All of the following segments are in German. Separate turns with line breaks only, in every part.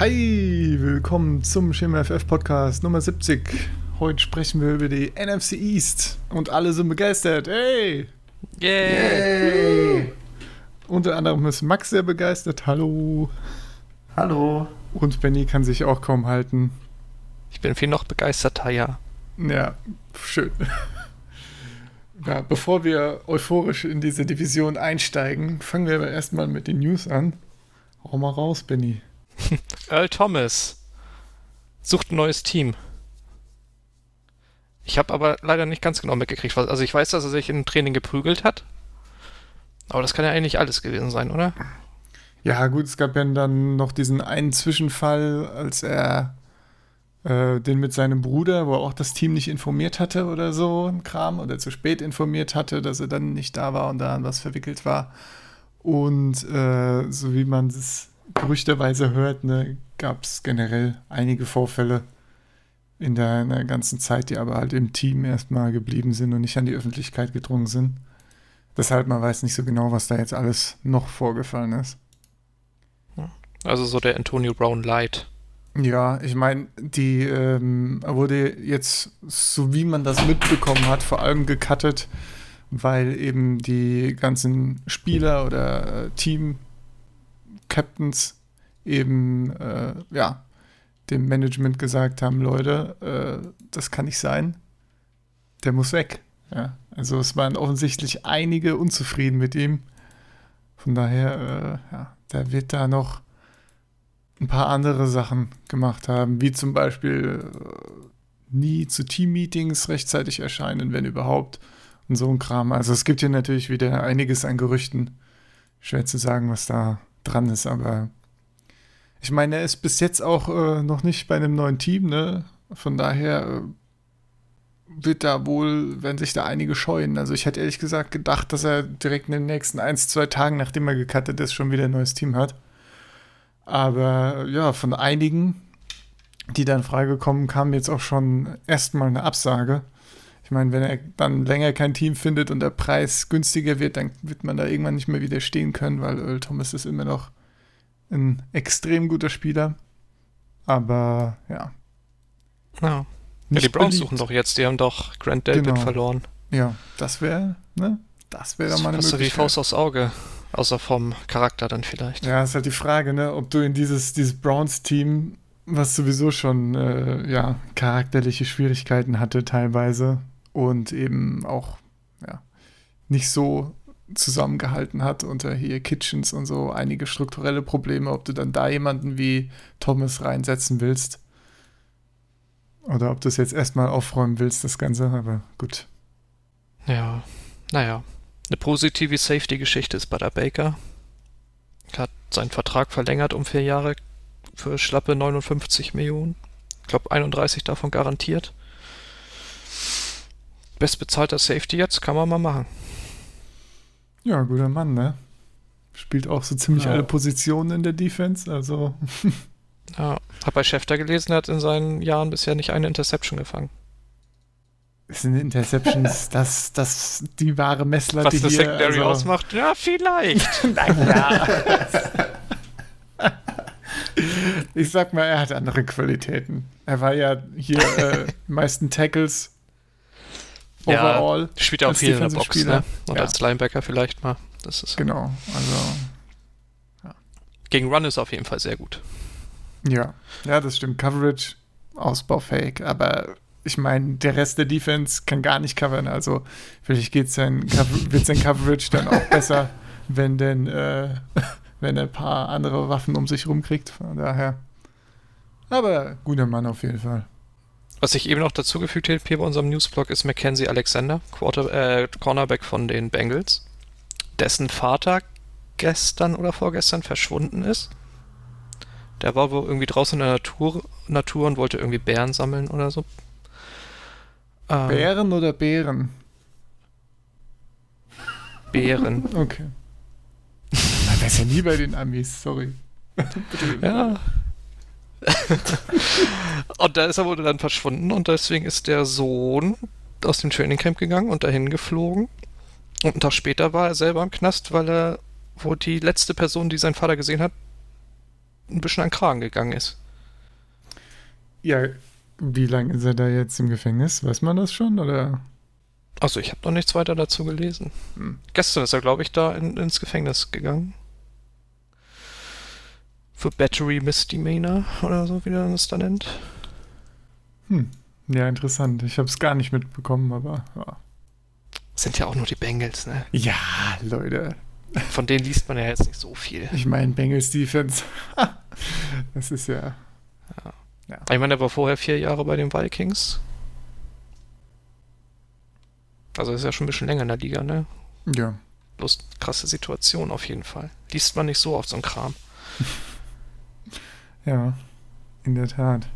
Hi, willkommen zum Schema FF Podcast Nummer 70. Heute sprechen wir über die NFC East und alle sind begeistert. Hey!
Yay!
Unter anderem ist Max sehr begeistert. Hallo.
Hallo.
Und Benny kann sich auch kaum halten.
Ich bin viel noch begeisterter, ja.
Ja, schön. Ja, bevor wir euphorisch in diese Division einsteigen, fangen wir aber erstmal mit den News an. Hau mal raus, Benny.
Earl Thomas sucht ein neues Team. Ich habe aber leider nicht ganz genau mitgekriegt. Also ich weiß, dass er sich im Training geprügelt hat. Aber das kann ja eigentlich alles gewesen sein, oder?
Ja, gut, es gab ja dann noch diesen einen Zwischenfall, als er äh, den mit seinem Bruder, wo er auch das Team nicht informiert hatte oder so Kram oder zu spät informiert hatte, dass er dann nicht da war und da an was verwickelt war. Und äh, so wie man es gerüchterweise hört, ne, gab es generell einige Vorfälle in der, in der ganzen Zeit, die aber halt im Team erstmal geblieben sind und nicht an die Öffentlichkeit gedrungen sind. Deshalb man weiß nicht so genau, was da jetzt alles noch vorgefallen ist.
Also so der Antonio Brown Light.
Ja, ich meine, die ähm, wurde jetzt, so wie man das mitbekommen hat, vor allem gecuttet, weil eben die ganzen Spieler oder äh, Team-Captains eben, äh, ja, dem Management gesagt haben, Leute, äh, das kann nicht sein, der muss weg. Ja, also es waren offensichtlich einige unzufrieden mit ihm. Von daher, äh, ja, der wird da noch ein paar andere Sachen gemacht haben, wie zum Beispiel äh, nie zu Team-Meetings rechtzeitig erscheinen, wenn überhaupt. Und so ein Kram. Also es gibt hier natürlich wieder einiges an Gerüchten. Schwer zu sagen, was da dran ist, aber ich meine, er ist bis jetzt auch äh, noch nicht bei einem neuen Team, ne? Von daher äh, wird da wohl, wenn sich da einige scheuen. Also ich hätte ehrlich gesagt gedacht, dass er direkt in den nächsten ein, zwei Tagen, nachdem er gecuttet ist, schon wieder ein neues Team hat. Aber ja, von einigen, die dann freigekommen, kam jetzt auch schon erstmal eine Absage. Ich meine, wenn er dann länger kein Team findet und der Preis günstiger wird, dann wird man da irgendwann nicht mehr widerstehen können, weil Earl Thomas ist immer noch ein extrem guter Spieler. Aber ja.
Ja. ja die Browns suchen doch jetzt, die haben doch Grant Delpit genau. verloren.
Ja, das wäre, ne? Das wäre doch mal eine
Möglichkeit. wie Faust aufs Auge. Außer vom Charakter dann vielleicht.
Ja, ist halt die Frage, ne, ob du in dieses, dieses Browns-Team, was sowieso schon äh, ja, charakterliche Schwierigkeiten hatte teilweise und eben auch ja, nicht so zusammengehalten hat unter hier Kitchens und so einige strukturelle Probleme, ob du dann da jemanden wie Thomas reinsetzen willst. Oder ob du es jetzt erstmal aufräumen willst, das Ganze, aber gut.
Ja, naja. Eine positive Safety-Geschichte ist bei der Baker. Hat seinen Vertrag verlängert um vier Jahre für schlappe 59 Millionen. Ich glaube 31 davon garantiert. Bestbezahlter Safety jetzt, kann man mal machen.
Ja, guter Mann, ne? Spielt auch so ziemlich ja. alle Positionen in der Defense, also.
ja, hab bei Schäfter gelesen, er hat in seinen Jahren bisher nicht eine Interception gefangen.
Sind Interceptions das, das die wahre Messlatte
Was das Secondary also ausmacht? Ja, vielleicht. naja.
ich sag mal, er hat andere Qualitäten. Er war ja hier äh, meisten Tackles
overall. Ja, spielt ja auch viel in der Box, ne? Und ja. als Linebacker vielleicht mal. Das ist
genau, also.
Ja. Gegen Run ist auf jeden Fall sehr gut.
Ja, ja, das stimmt. Coverage ausbaufähig, aber ich meine, der Rest der Defense kann gar nicht covern. Also vielleicht geht's sein, wird sein Coverage dann auch besser, wenn denn, äh, wenn er ein paar andere Waffen um sich rumkriegt. Von daher. Aber guter Mann auf jeden Fall.
Was ich eben noch dazugefügt habe hier bei unserem Newsblog ist Mackenzie Alexander, Quarter, äh, Cornerback von den Bengals, dessen Vater gestern oder vorgestern verschwunden ist. Der war wohl irgendwie draußen in der Natur, Natur und wollte irgendwie Bären sammeln oder so.
Ähm, Bären oder Bären?
Bären.
Okay. Man weiß ja nie bei den Amis, sorry.
ja. und da ist er wohl dann verschwunden und deswegen ist der Sohn aus dem Trainingcamp gegangen und dahin geflogen. Und einen Tag später war er selber im Knast, weil er, wo die letzte Person, die sein Vater gesehen hat, ein bisschen an den Kragen gegangen ist.
Ja, wie lange ist er da jetzt im Gefängnis? Weiß man das schon? Oder?
Also ich habe noch nichts weiter dazu gelesen. Hm. Gestern ist er, glaube ich, da in, ins Gefängnis gegangen. Für Battery Misdemeanor oder so, wie man es da nennt.
Hm. Ja, interessant. Ich habe es gar nicht mitbekommen, aber ja.
Sind ja auch nur die Bengals, ne?
Ja, Leute.
Von denen liest man ja jetzt nicht so viel.
Ich meine, Bengals Defense. das ist ja.
ja. ja. Ich meine, er war vorher vier Jahre bei den Vikings. Also ist ja schon ein bisschen länger in der Liga, ne?
Ja.
Bloß krasse Situation auf jeden Fall. Liest man nicht so oft so ein Kram.
ja, in der Tat.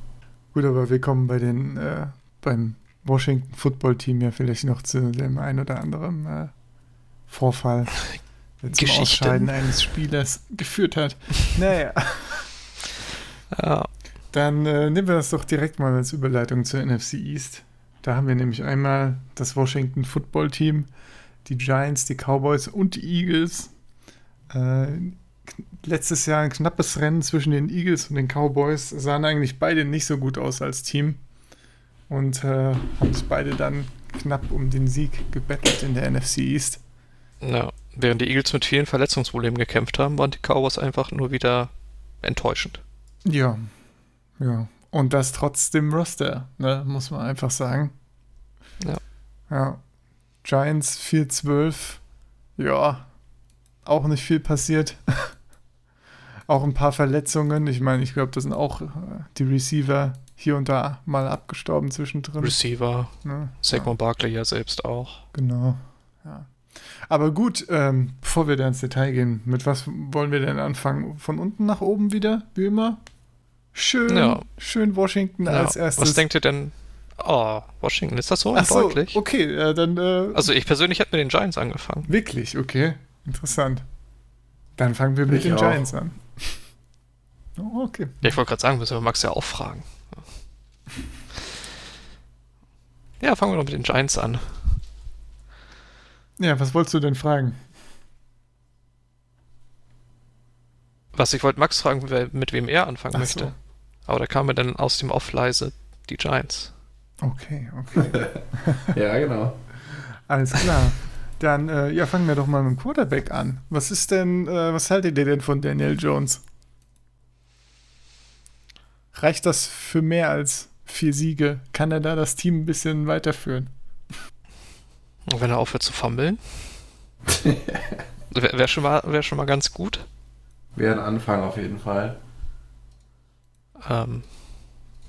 Gut, aber wir kommen bei den, äh, beim Washington Football Team ja vielleicht noch zu dem ein oder anderen äh, Vorfall, der zum Ausscheiden eines Spielers geführt hat. Naja.
Ja.
Dann äh, nehmen wir das doch direkt mal als Überleitung zur NFC East. Da haben wir nämlich einmal das Washington Football Team, die Giants, die Cowboys und die Eagles. Äh, letztes Jahr ein knappes Rennen zwischen den Eagles und den Cowboys. Sahen eigentlich beide nicht so gut aus als Team. Und äh, haben sich beide dann knapp um den Sieg gebettelt in der NFC East.
Ja, während die Eagles mit vielen Verletzungsproblemen gekämpft haben, waren die Cowboys einfach nur wieder enttäuschend.
Ja, ja. Und das trotz dem Roster, ne, muss man einfach sagen.
Ja.
Ja. Giants 4-12. Ja, auch nicht viel passiert. auch ein paar Verletzungen. Ich meine, ich glaube, das sind auch äh, die Receiver hier und da mal abgestorben zwischendrin.
Receiver. Ne? Saquon ja. Barkley ja selbst auch.
Genau. Ja. Aber gut, ähm, bevor wir da ins Detail gehen, mit was wollen wir denn anfangen? Von unten nach oben wieder, wie immer? Schön, ja. schön Washington ja. als erstes.
Was denkt ihr denn? Oh, Washington, ist das so Ach so, deutlich?
Okay, äh, dann. Äh,
also ich persönlich hätte mit den Giants angefangen.
Wirklich, okay. Interessant. Dann fangen wir mit ich den auch. Giants an. Oh, okay.
Ja, ich wollte gerade sagen, müssen wir Max ja auch fragen. Ja, fangen wir doch mit den Giants an.
Ja, was wolltest du denn fragen?
Was ich wollte Max fragen, mit wem er anfangen Ach möchte. So. Aber da kam mir dann aus dem Off leise die Giants.
Okay, okay.
ja, genau.
Alles klar. Dann äh, ja, fangen wir doch mal mit dem Quarterback an. Was ist denn, äh, was haltet ihr denn von Daniel Jones? Reicht das für mehr als vier Siege? Kann er da das Team ein bisschen weiterführen?
Wenn er aufhört zu fummeln? Wäre wär schon, mal, wär schon mal ganz gut.
Wäre ein Anfang auf jeden Fall.
Ähm,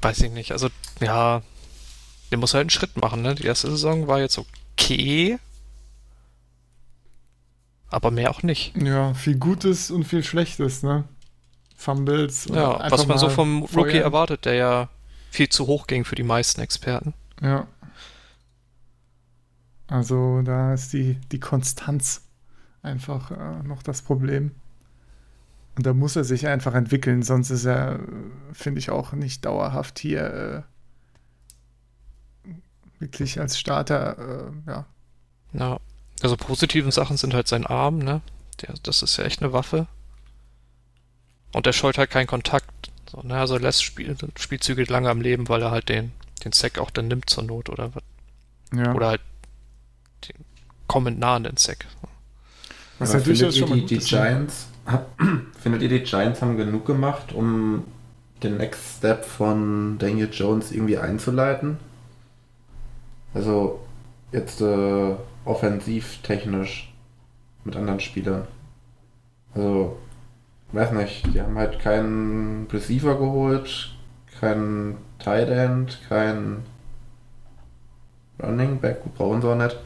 weiß ich nicht. Also, ja, der muss halt einen Schritt machen, ne? Die erste Saison war jetzt okay. Aber mehr auch nicht.
Ja, viel Gutes und viel Schlechtes, ne? Fumbles.
Ja, was man so vom Rookie feuern. erwartet, der ja viel zu hoch ging für die meisten Experten.
Ja. Also da ist die, die Konstanz einfach äh, noch das Problem. Und da muss er sich einfach entwickeln, sonst ist er, finde ich, auch nicht dauerhaft hier äh, wirklich als Starter, äh, ja.
Ja, also positiven Sachen sind halt sein Arm, ne? Der, das ist ja echt eine Waffe. Und er scheut halt keinen Kontakt. So, ne? Also er lässt Spiel, Spielzüge lange am Leben, weil er halt den, den Sack auch dann nimmt zur Not oder was.
Ja.
Oder halt den, kommend nah an den Sack.
Was ja, ja durchaus schon die, die Giants hab, findet ihr, die Giants haben genug gemacht, um den Next Step von Daniel Jones irgendwie einzuleiten? Also jetzt äh, offensiv technisch mit anderen Spielern. Also, weiß nicht, die haben halt keinen Receiver geholt, keinen Tight End, keinen Running Back, brauchen sie auch nicht.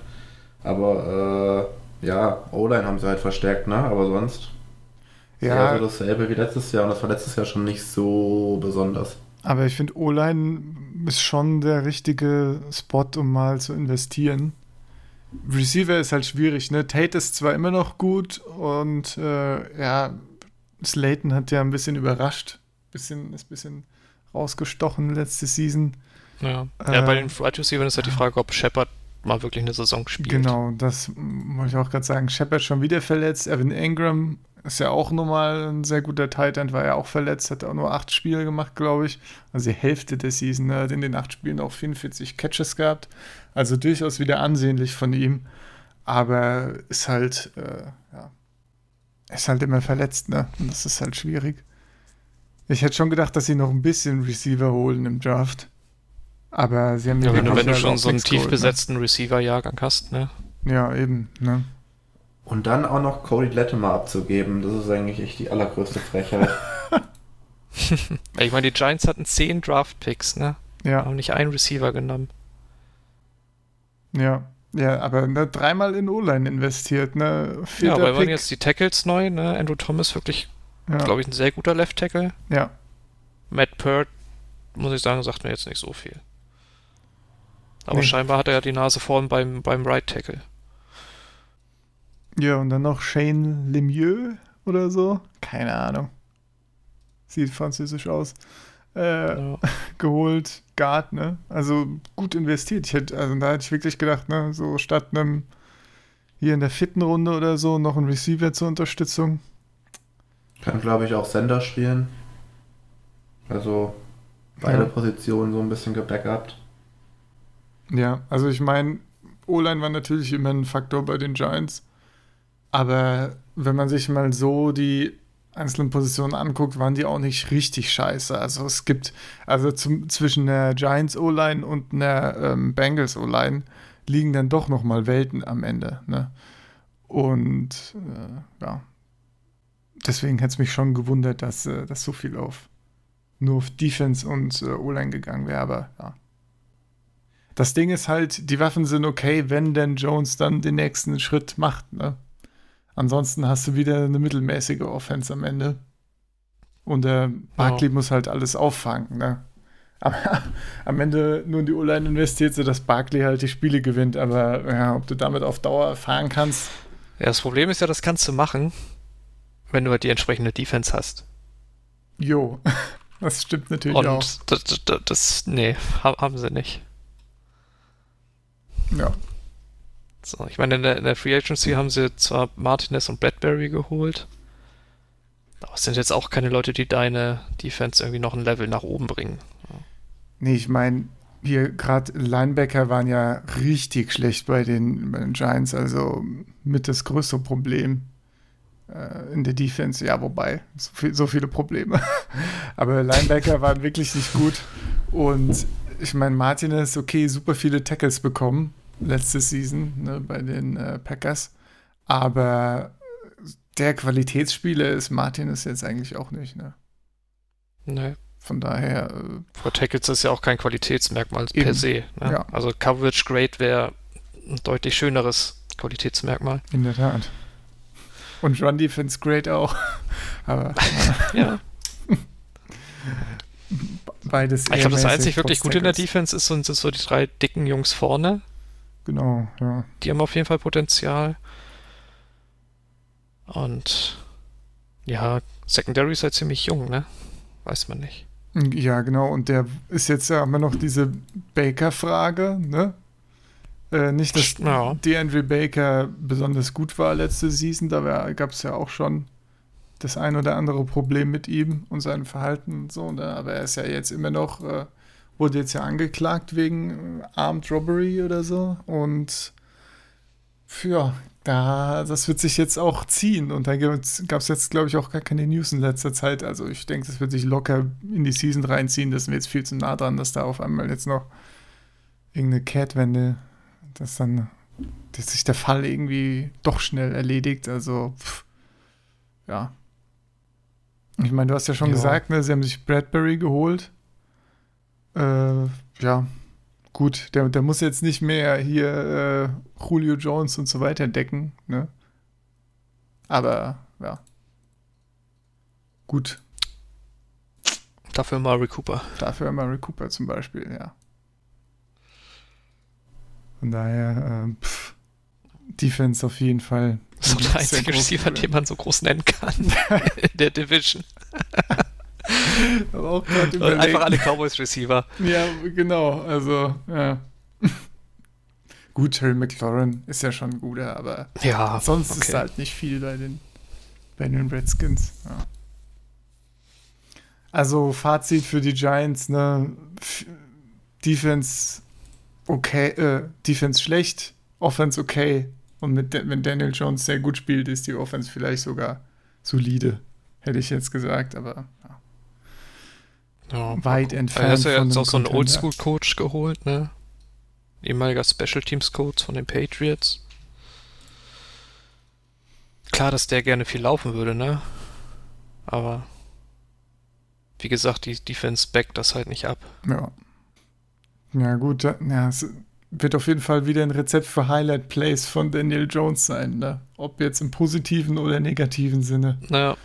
Aber äh, ja, O-Line haben sie halt verstärkt, ne? Aber sonst ja. Also dasselbe wie letztes Jahr und das war letztes Jahr schon nicht so besonders.
Aber ich finde, O-Line ist schon der richtige Spot, um mal zu investieren. Receiver ist halt schwierig, ne? Tate ist zwar immer noch gut und äh, ja, Slayton hat ja ein bisschen überrascht. Bisschen, ist ein bisschen rausgestochen letzte Season.
Ja, äh, ja bei den Right Receivers ist halt die Frage, ob Shepard mal wirklich eine Saison spielt.
Genau, das wollte ich auch gerade sagen. Shepard schon wieder verletzt, Evan Ingram ist ja auch nochmal ein sehr guter Tight End, war ja auch verletzt, hat auch nur acht Spiele gemacht, glaube ich. Also die Hälfte der Season, hat in den acht Spielen auch 44 Catches gehabt. Also durchaus wieder ansehnlich von ihm. Aber ist halt, äh, ja, ist halt immer verletzt, ne? Und das ist halt schwierig. Ich hätte schon gedacht, dass sie noch ein bisschen Receiver holen im Draft. Aber sie haben
ja, wenn du, wenn du schon so einen tief geholt, besetzten ne? Receiver-Jahrgang hast, ne?
Ja, eben, ne?
Und dann auch noch Cody Latimer abzugeben, das ist eigentlich echt die allergrößte Frechheit.
ich meine, die Giants hatten 10 Draft-Picks, ne?
Ja.
Haben nicht einen Receiver genommen.
Ja. Ja, aber ne, dreimal in O-Line investiert, ne?
Vierter ja, aber Pick. waren jetzt die Tackles neu, ne? Andrew Thomas wirklich, ja. glaube ich, ein sehr guter Left Tackle.
Ja.
Matt Pert, muss ich sagen, sagt mir jetzt nicht so viel. Aber nee. scheinbar hat er ja die Nase vorn beim, beim Right Tackle.
Ja, und dann noch Shane Lemieux oder so. Keine Ahnung. Sieht französisch aus. Äh, ja. geholt. Guard, ne? Also gut investiert. Ich hätte, also da hätte ich wirklich gedacht, ne, so statt einem hier in der vierten Runde oder so noch ein Receiver zur Unterstützung.
Kann, glaube ich, auch Sender spielen. Also beide ja. Positionen so ein bisschen gebackupt.
Ja, also ich meine, O-Line war natürlich immer ein Faktor bei den Giants. Aber wenn man sich mal so die einzelnen Positionen anguckt, waren die auch nicht richtig scheiße. Also es gibt, also zum, zwischen der Giants O-Line und einer ähm, Bengals O-Line liegen dann doch nochmal Welten am Ende. Ne? Und äh, ja, deswegen hätte es mich schon gewundert, dass, äh, dass so viel auf nur auf Defense und äh, O-Line gegangen wäre, aber ja. Das Ding ist halt, die Waffen sind okay, wenn denn Jones dann den nächsten Schritt macht, ne? Ansonsten hast du wieder eine mittelmäßige Offense am Ende. Und der Barkley ja. muss halt alles auffangen, ne? Aber am Ende nur in die O-Line investiert, sodass Barkley halt die Spiele gewinnt. Aber ja, ob du damit auf Dauer fahren kannst.
Ja, das Problem ist ja, das kannst du machen, wenn du halt die entsprechende Defense hast.
Jo, das stimmt natürlich
Und
auch.
Das, das, das, nee, haben sie nicht.
Ja.
So, ich meine, in der, in der, Free Agency haben sie zwar Martinez und Bradbury geholt, aber es sind jetzt auch keine Leute, die deine Defense irgendwie noch ein Level nach oben bringen. Ja.
Nee, ich meine, hier gerade Linebacker waren ja richtig schlecht bei den, bei den Giants, also mit das größte Problem äh, in der Defense. Ja, wobei, so, viel, so viele Probleme. aber Linebacker waren wirklich nicht gut und ich meine, Martinez, okay, super viele Tackles bekommen, letzte Season ne, bei den äh, Packers. Aber der Qualitätsspieler ist Martin ist jetzt eigentlich auch nicht, ne?
Nee.
Von daher.
Äh, Vor Tackles ist ja auch kein Qualitätsmerkmal eben, per se. Ne? Ja. Also Coverage Grade wäre ein deutlich schöneres Qualitätsmerkmal.
In der Tat. Und Run Defense Grade auch. Aber.
ja.
Beides.
Ich glaube, das einzig wirklich Gute in der Defense ist, sind so die drei dicken Jungs vorne.
Genau, ja.
Die haben auf jeden Fall Potenzial. Und ja, Secondary ist halt ziemlich jung, ne? Weiß man nicht.
Ja, genau. Und der ist jetzt ja immer noch diese Baker-Frage, ne? Äh, nicht, dass ja. DeAndre Baker besonders gut war letzte Season, da gab es ja auch schon das ein oder andere Problem mit ihm und seinem Verhalten und so, ne? aber er ist ja jetzt immer noch äh, wurde jetzt ja angeklagt wegen äh, Armed Robbery oder so. Und ja, da, das wird sich jetzt auch ziehen. Und da gab es jetzt, glaube ich, auch gar keine News in letzter Zeit. Also ich denke, das wird sich locker in die Season reinziehen. Das ist mir jetzt viel zu nah dran, dass da auf einmal jetzt noch irgendeine Kehrtwende, dass dann dass sich der Fall irgendwie doch schnell erledigt. Also, pff, ja. Ich meine, du hast ja schon ja. gesagt, ne, sie haben sich Bradbury geholt. Äh, ja, gut, der, der muss jetzt nicht mehr hier äh, Julio Jones und so weiter decken, ne? Aber, ja. Gut.
Dafür Murray Cooper.
Dafür Murray Cooper zum Beispiel, ja. Von daher, äh, pff, Defense auf jeden Fall.
So der einzige Receiver, den man so groß nennen kann in der Division.
auch gerade
Einfach alle Cowboys Receiver.
Ja, genau. Also, ja. Gut, Terry McLaurin ist ja schon ein guter, aber
ja,
sonst okay. ist halt nicht viel bei den, bei den Redskins. Ja. Also Fazit für die Giants, ne? Defense okay, äh, Defense schlecht, Offense okay. Und mit, wenn Daniel Jones sehr gut spielt, ist die Offense vielleicht sogar solide, hätte ich jetzt gesagt, aber ja. Weit entfernt.
Er ist ja jetzt auch so einen Oldschool-Coach geholt, ne? Ehemaliger Special Teams Coach von den Patriots. Klar, dass der gerne viel laufen würde, ne? Aber wie gesagt, die Defense backt das halt nicht ab.
Ja. Ja, gut, ja, es wird auf jeden Fall wieder ein Rezept für Highlight Plays von Daniel Jones sein, ne? Ob jetzt im positiven oder negativen Sinne.
Naja,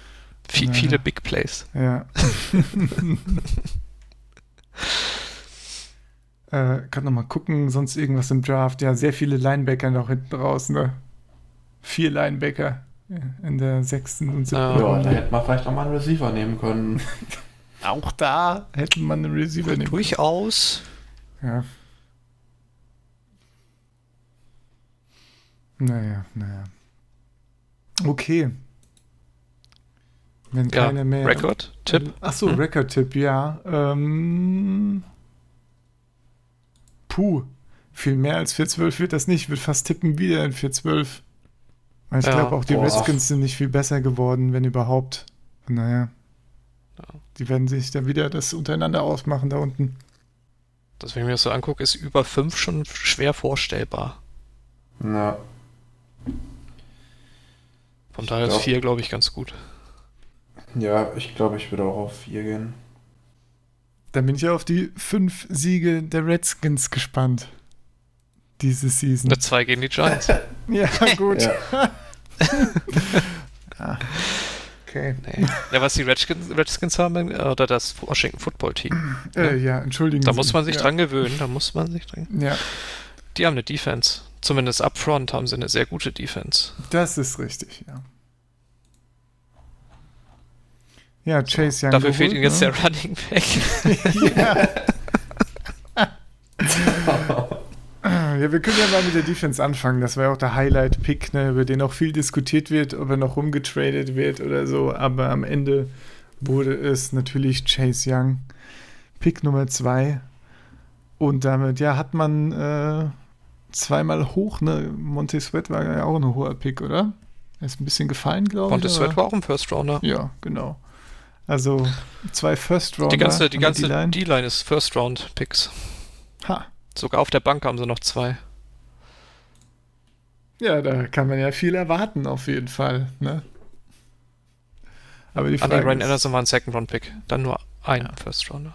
viel, ja. viele Big Plays.
Ja. äh, kann noch mal gucken, sonst irgendwas im Draft. Ja, sehr viele Linebacker noch hinten raus, ne? Vier Linebacker in der sechsten und
siebten Ja, da hätte man vielleicht auch mal einen Receiver nehmen können.
Auch da hätte man einen Receiver nehmen
Durchaus.
Ja. Naja, naja. Okay. Wenn ja, keine mehr.
Record-Tipp?
Achso, hm. Record-Tipp, ja. Ähm, puh. Viel mehr als 412 wird das nicht. Ich würde fast tippen wieder in 412. Ich ja, glaube auch die boah. Redskins sind nicht viel besser geworden, wenn überhaupt. Naja. Die werden sich dann wieder das untereinander ausmachen da unten.
Das, wenn ich mir das so angucke, ist über 5 schon schwer vorstellbar.
Ja.
Von daher ist 4, glaube ich, ganz gut.
Ja, ich glaube, ich würde auch auf 4 gehen.
Dann bin ich ja auf die 5 Siege der Redskins gespannt. Diese Season.
Eine 2 gegen die Giants.
ja, gut. ja.
ah. Okay. Nee. Ja, was die Redskins, Redskins haben, äh, oder das Washington Football Team.
Äh, ja, entschuldigen
Da Sie. muss man sich ja. dran gewöhnen, da muss man sich dran
Ja.
Die haben eine Defense. Zumindest upfront haben sie eine sehr gute Defense.
Das ist richtig, ja. Ja, Chase
Young. Dafür geholt, fehlt ihnen jetzt ne? der Running Back.
ja. Ja, wir können ja mal mit der Defense anfangen. Das war ja auch der Highlight-Pick, ne, über den auch viel diskutiert wird, ob er noch rumgetradet wird oder so. Aber am Ende wurde es natürlich Chase Young, Pick Nummer zwei. Und damit, ja, hat man äh, zweimal hoch, ne? Monte Sweat war ja auch ein hoher Pick, oder? Er ist ein bisschen gefallen, glaube ich.
Monte Sweat war auch ein First Rounder.
Ja, genau. Also zwei First Rounder.
Die ganze, die ganze D-Line ist First Round Picks. Ha. Sogar auf der Bank haben sie noch zwei.
Ja, da kann man ja viel erwarten, auf jeden Fall. Ne?
Aber die Frage. Ah, nee, Ryan Anderson war ein Second-Round-Pick. Dann nur ein ja. First-Rounder.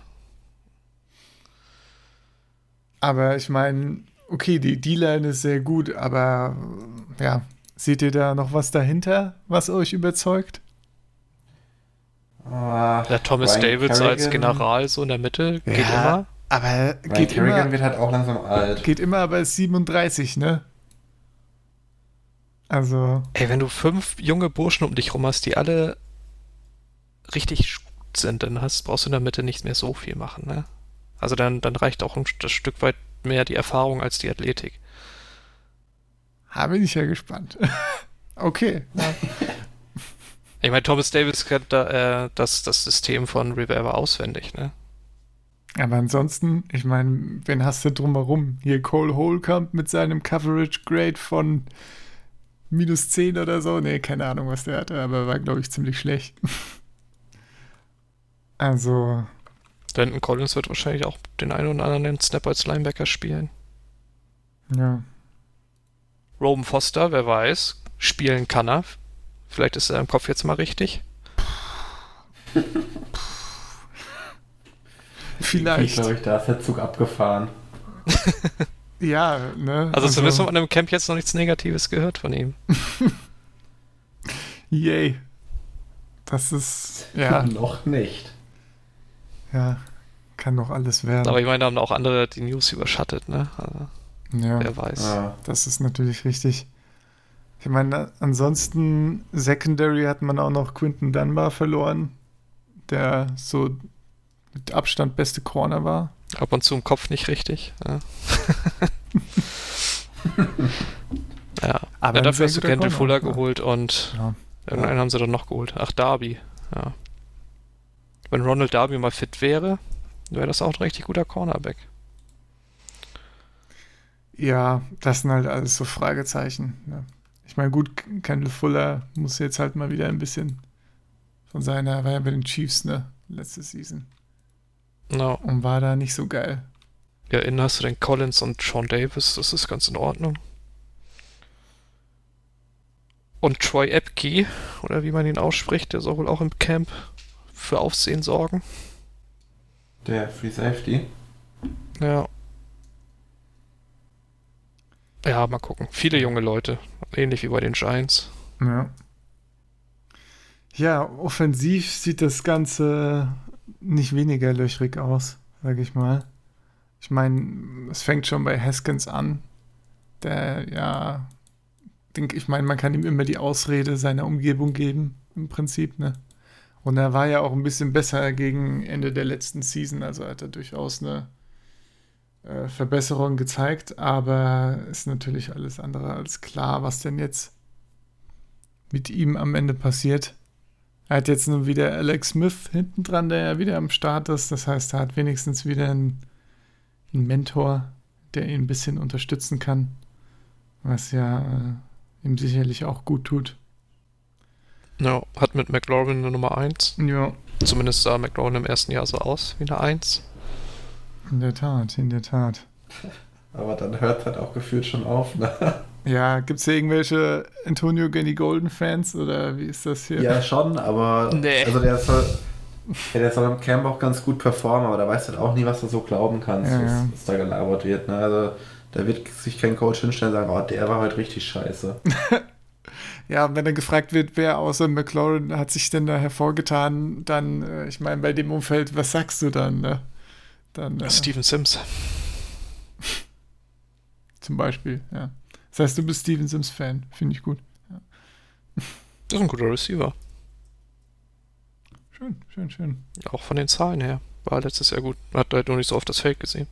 Aber ich meine, okay, die D-Line ist sehr gut, aber ja, seht ihr da noch was dahinter, was euch überzeugt?
Ah, der Thomas Ryan Davids Kerrigan. als General so in der Mitte geht ja. immer.
Aber
Ryan geht Kerrigan immer, wird halt auch langsam alt.
Geht immer aber 37, ne? Also.
Ey, wenn du fünf junge Burschen um dich rum hast, die alle richtig gut sind, dann hast, brauchst du in der Mitte nicht mehr so viel machen, ne? Also dann, dann reicht auch ein, das Stück weit mehr die Erfahrung als die Athletik.
Habe ich ja gespannt. okay. Ja.
Ich meine, Thomas Davis kennt da, äh, das, das System von Rivera auswendig, ne?
Aber ansonsten, ich meine, wen hast du drumherum? Hier Cole Holcomb mit seinem Coverage Grade von minus 10 oder so. Nee, keine Ahnung, was der hatte, aber war, glaube ich, ziemlich schlecht. also.
Denton Collins wird wahrscheinlich auch den einen oder anderen Snap als Linebacker spielen.
Ja.
Roman Foster, wer weiß, spielen kann er. Vielleicht ist er im Kopf jetzt mal richtig.
Vielleicht. Ich
glaube, da ist der Zug abgefahren.
ja, ne?
Also, also zumindest haben wir einem Camp jetzt noch nichts Negatives gehört von ihm.
Yay. Das ist, ja.
noch nicht.
Ja, kann noch alles werden.
Aber ich meine, da haben auch andere die News überschattet, ne? Also,
ja.
Wer weiß. Ja.
Das ist natürlich richtig. Ich meine, ansonsten, Secondary hat man auch noch Quinton Dunbar verloren, der so mit Abstand beste Corner war.
Ab und zu im Kopf nicht richtig. Ja. ja. Aber ja, dafür hast du Kendall Fuller geholt und ja. irgendeinen ja. haben sie dann noch geholt. Ach, Darby. Ja. Wenn Ronald Darby mal fit wäre, wäre das auch ein richtig guter Cornerback.
Ja, das sind halt alles so Fragezeichen. Ne? Ich meine, gut, Kendall Fuller muss jetzt halt mal wieder ein bisschen von seiner, war ja bei den Chiefs, ne, letzte Season. No. Und war da nicht so geil.
Ja, innen hast du den Collins und Sean Davis, das ist ganz in Ordnung. Und Troy Epke, oder wie man ihn ausspricht, der soll wohl auch im Camp für Aufsehen sorgen.
Der Free Safety?
Ja. Ja, mal gucken. Viele junge Leute. Ähnlich wie bei den Giants.
Ja. Ja, offensiv sieht das Ganze nicht weniger löchrig aus, sage ich mal. Ich meine, es fängt schon bei Haskins an, der ja, denke ich meine, man kann ihm immer die Ausrede seiner Umgebung geben, im Prinzip, ne? Und er war ja auch ein bisschen besser gegen Ende der letzten Season, also hat er durchaus eine äh, Verbesserung gezeigt, aber ist natürlich alles andere als klar, was denn jetzt mit ihm am Ende passiert. Er hat jetzt nur wieder Alex Smith hinten dran, der ja wieder am Start ist. Das heißt, er hat wenigstens wieder einen, einen Mentor, der ihn ein bisschen unterstützen kann, was ja äh, ihm sicherlich auch gut tut.
Ja, hat mit McLaurin eine Nummer 1.
Ja.
Zumindest sah McLaurin im ersten Jahr so aus wie eine 1.
In der Tat, in der Tat.
Aber dann hört halt auch gefühlt schon auf, ne?
Ja, gibt es hier irgendwelche Antonio Ganny Golden Fans oder wie ist das hier?
Ja, schon, aber nee. also der soll, ja, der soll im Camp auch ganz gut performen, aber da weißt du halt auch nie, was du so glauben kannst, ja, was, ja. was, da gelabert wird. Ne? Also da wird sich kein Coach hinstellen und sagen, oh, der war heute richtig scheiße.
ja, wenn er gefragt wird, wer außer McLaurin hat sich denn da hervorgetan, dann, äh, ich meine, bei dem Umfeld, was sagst du dann? Ne?
Dann äh, Steven Sims.
Zum Beispiel, ja. Das heißt, du bist Steven Sims-Fan. Finde ich gut. Ja.
Das ist ein guter Receiver.
Schön, schön, schön.
Auch von den Zahlen her. War letztes Jahr gut. Hat halt nur nicht so oft das Feld gesehen.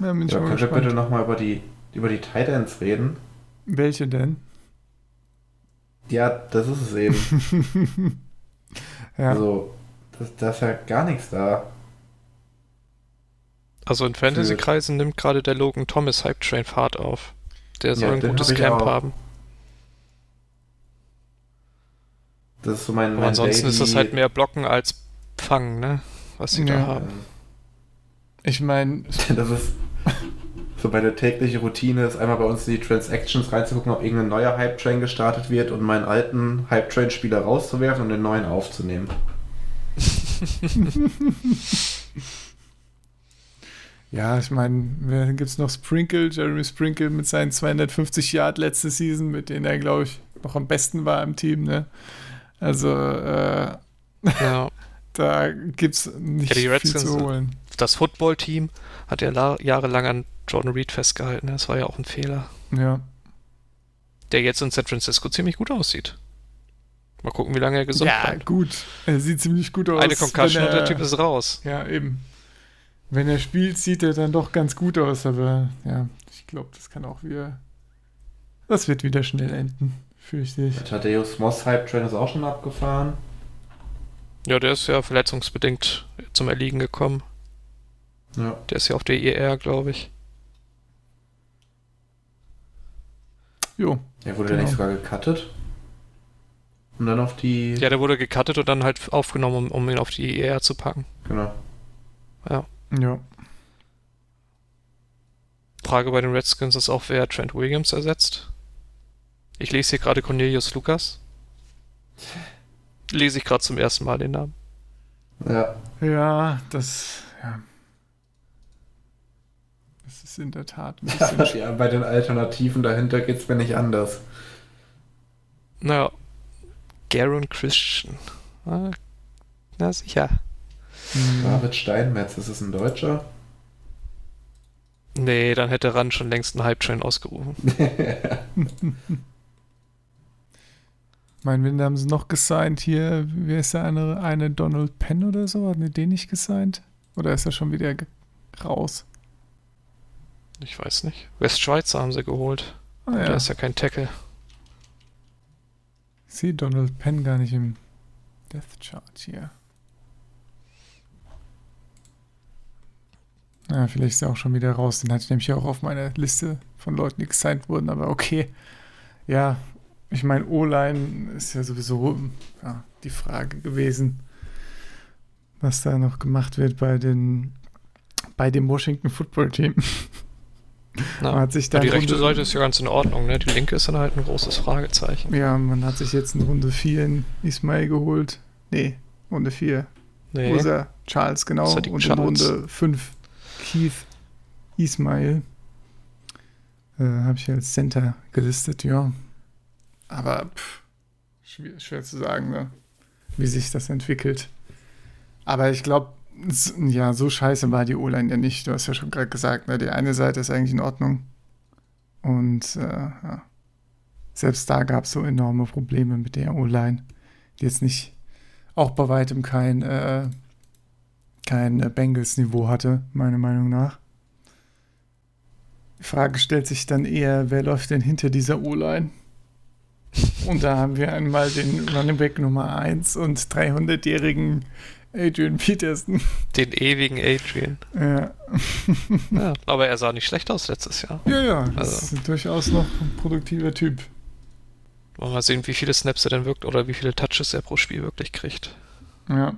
Ja, bin ja, könnt ihr bitte nochmal über die, über die Titans reden?
Welche denn?
Ja, das ist es eben. ja. Also, das, da ist ja gar nichts da.
Also in Fantasy-Kreisen nimmt gerade der Logan Thomas Hype Train Fahrt auf. Der soll ja, ein gutes Camp auch. haben.
Das ist so mein.
Aber ansonsten Daily... ist das halt mehr Blocken als Fangen, ne? Was sie ja. da haben.
Ich meine.
Das ist. So meine tägliche Routine ist einmal bei uns in die Transactions reinzugucken, ob irgendein neuer Hype Train gestartet wird und meinen alten Hype Train Spieler rauszuwerfen und den neuen aufzunehmen.
Ja, ich meine, gibt es noch Sprinkle, Jeremy Sprinkle mit seinen 250 Yard letzte Season, mit denen er, glaube ich, noch am besten war im Team, ne? Also, äh, ja. da gibt es nicht ja, viel zu holen.
Das Football-Team hat ja jahrelang an Jordan Reed festgehalten, das war ja auch ein Fehler.
Ja.
Der jetzt in San Francisco ziemlich gut aussieht. Mal gucken, wie lange er gesund
ja, bleibt. Ja, gut. Er sieht ziemlich gut aus.
Eine Concussion und der Typ ist raus.
Ja, eben wenn er spielt, sieht er dann doch ganz gut aus, aber ja, ich glaube, das kann auch wieder. Das wird wieder schnell enden, fürchte ich.
Thaddeus Moss Hype Train ist auch schon abgefahren.
Ja, der ist ja verletzungsbedingt zum Erliegen gekommen. Ja. Der ist ja auf der IR, glaube ich.
Jo.
Der wurde genau. ja nicht sogar gecuttet? Und dann auf die.
Ja, der wurde gecuttet und dann halt aufgenommen, um, um ihn auf die IR zu packen.
Genau.
Ja.
Ja.
Frage bei den Redskins ist auch, wer Trent Williams ersetzt. Ich lese hier gerade Cornelius Lucas. Lese ich gerade zum ersten Mal den Namen.
Ja.
Ja, das. Ja. Das ist in der Tat ein
bisschen. ja, bei den Alternativen dahinter geht es mir nicht anders.
Naja. Garen Christian. Na sicher.
Mhm. David Steinmetz, ist es ein Deutscher?
Nee, dann hätte Rand schon längst einen Hype-Train ausgerufen.
mein, wen haben sie noch gesigned hier? Wer ist der eine, eine Donald Penn oder so? Hat den nicht gesigned? Oder ist er schon wieder raus?
Ich weiß nicht. West Schweizer haben sie geholt. Ah, ja. Der ist ja kein Tackle.
Ich sehe Donald Penn gar nicht im Death Chart hier. Ja, vielleicht ist er auch schon wieder raus. Den hatte ich nämlich auch auf meiner Liste von Leuten, die gesigned wurden, aber okay. Ja, ich meine, O-Line ist ja sowieso ja, die Frage gewesen, was da noch gemacht wird bei den bei dem Washington Football Team.
Na, hat sich da die rechte Seite ist ja ganz in Ordnung, ne? Die linke ist dann halt ein großes Fragezeichen.
Ja, man hat sich jetzt in Runde 4 in Ismail geholt. Nee, Runde 4. Nee. Er? Charles, genau. Und Charles. in Runde 5 Keith Ismail. Äh, Habe ich als Center gelistet, ja. Aber pff, schwer, schwer, zu sagen, ne? wie sich das entwickelt. Aber ich glaube, ja, so scheiße war die O-Line ja nicht. Du hast ja schon gerade gesagt, ne? die eine Seite ist eigentlich in Ordnung. Und äh, ja. selbst da gab es so enorme Probleme mit der O-Line, die jetzt nicht auch bei weitem kein äh, kein äh, Bengals-Niveau hatte, meiner Meinung nach. Die Frage stellt sich dann eher, wer läuft denn hinter dieser O-Line? Und da haben wir einmal den Running Back Nummer 1 und 300-jährigen Adrian Peterson.
Den ewigen Adrian.
Ja.
ja. Aber er sah nicht schlecht aus letztes Jahr.
Ja, ja. Also. Das ist durchaus noch ein produktiver Typ.
Mal sehen, wie viele Snaps er denn wirkt oder wie viele Touches er pro Spiel wirklich kriegt.
Ja.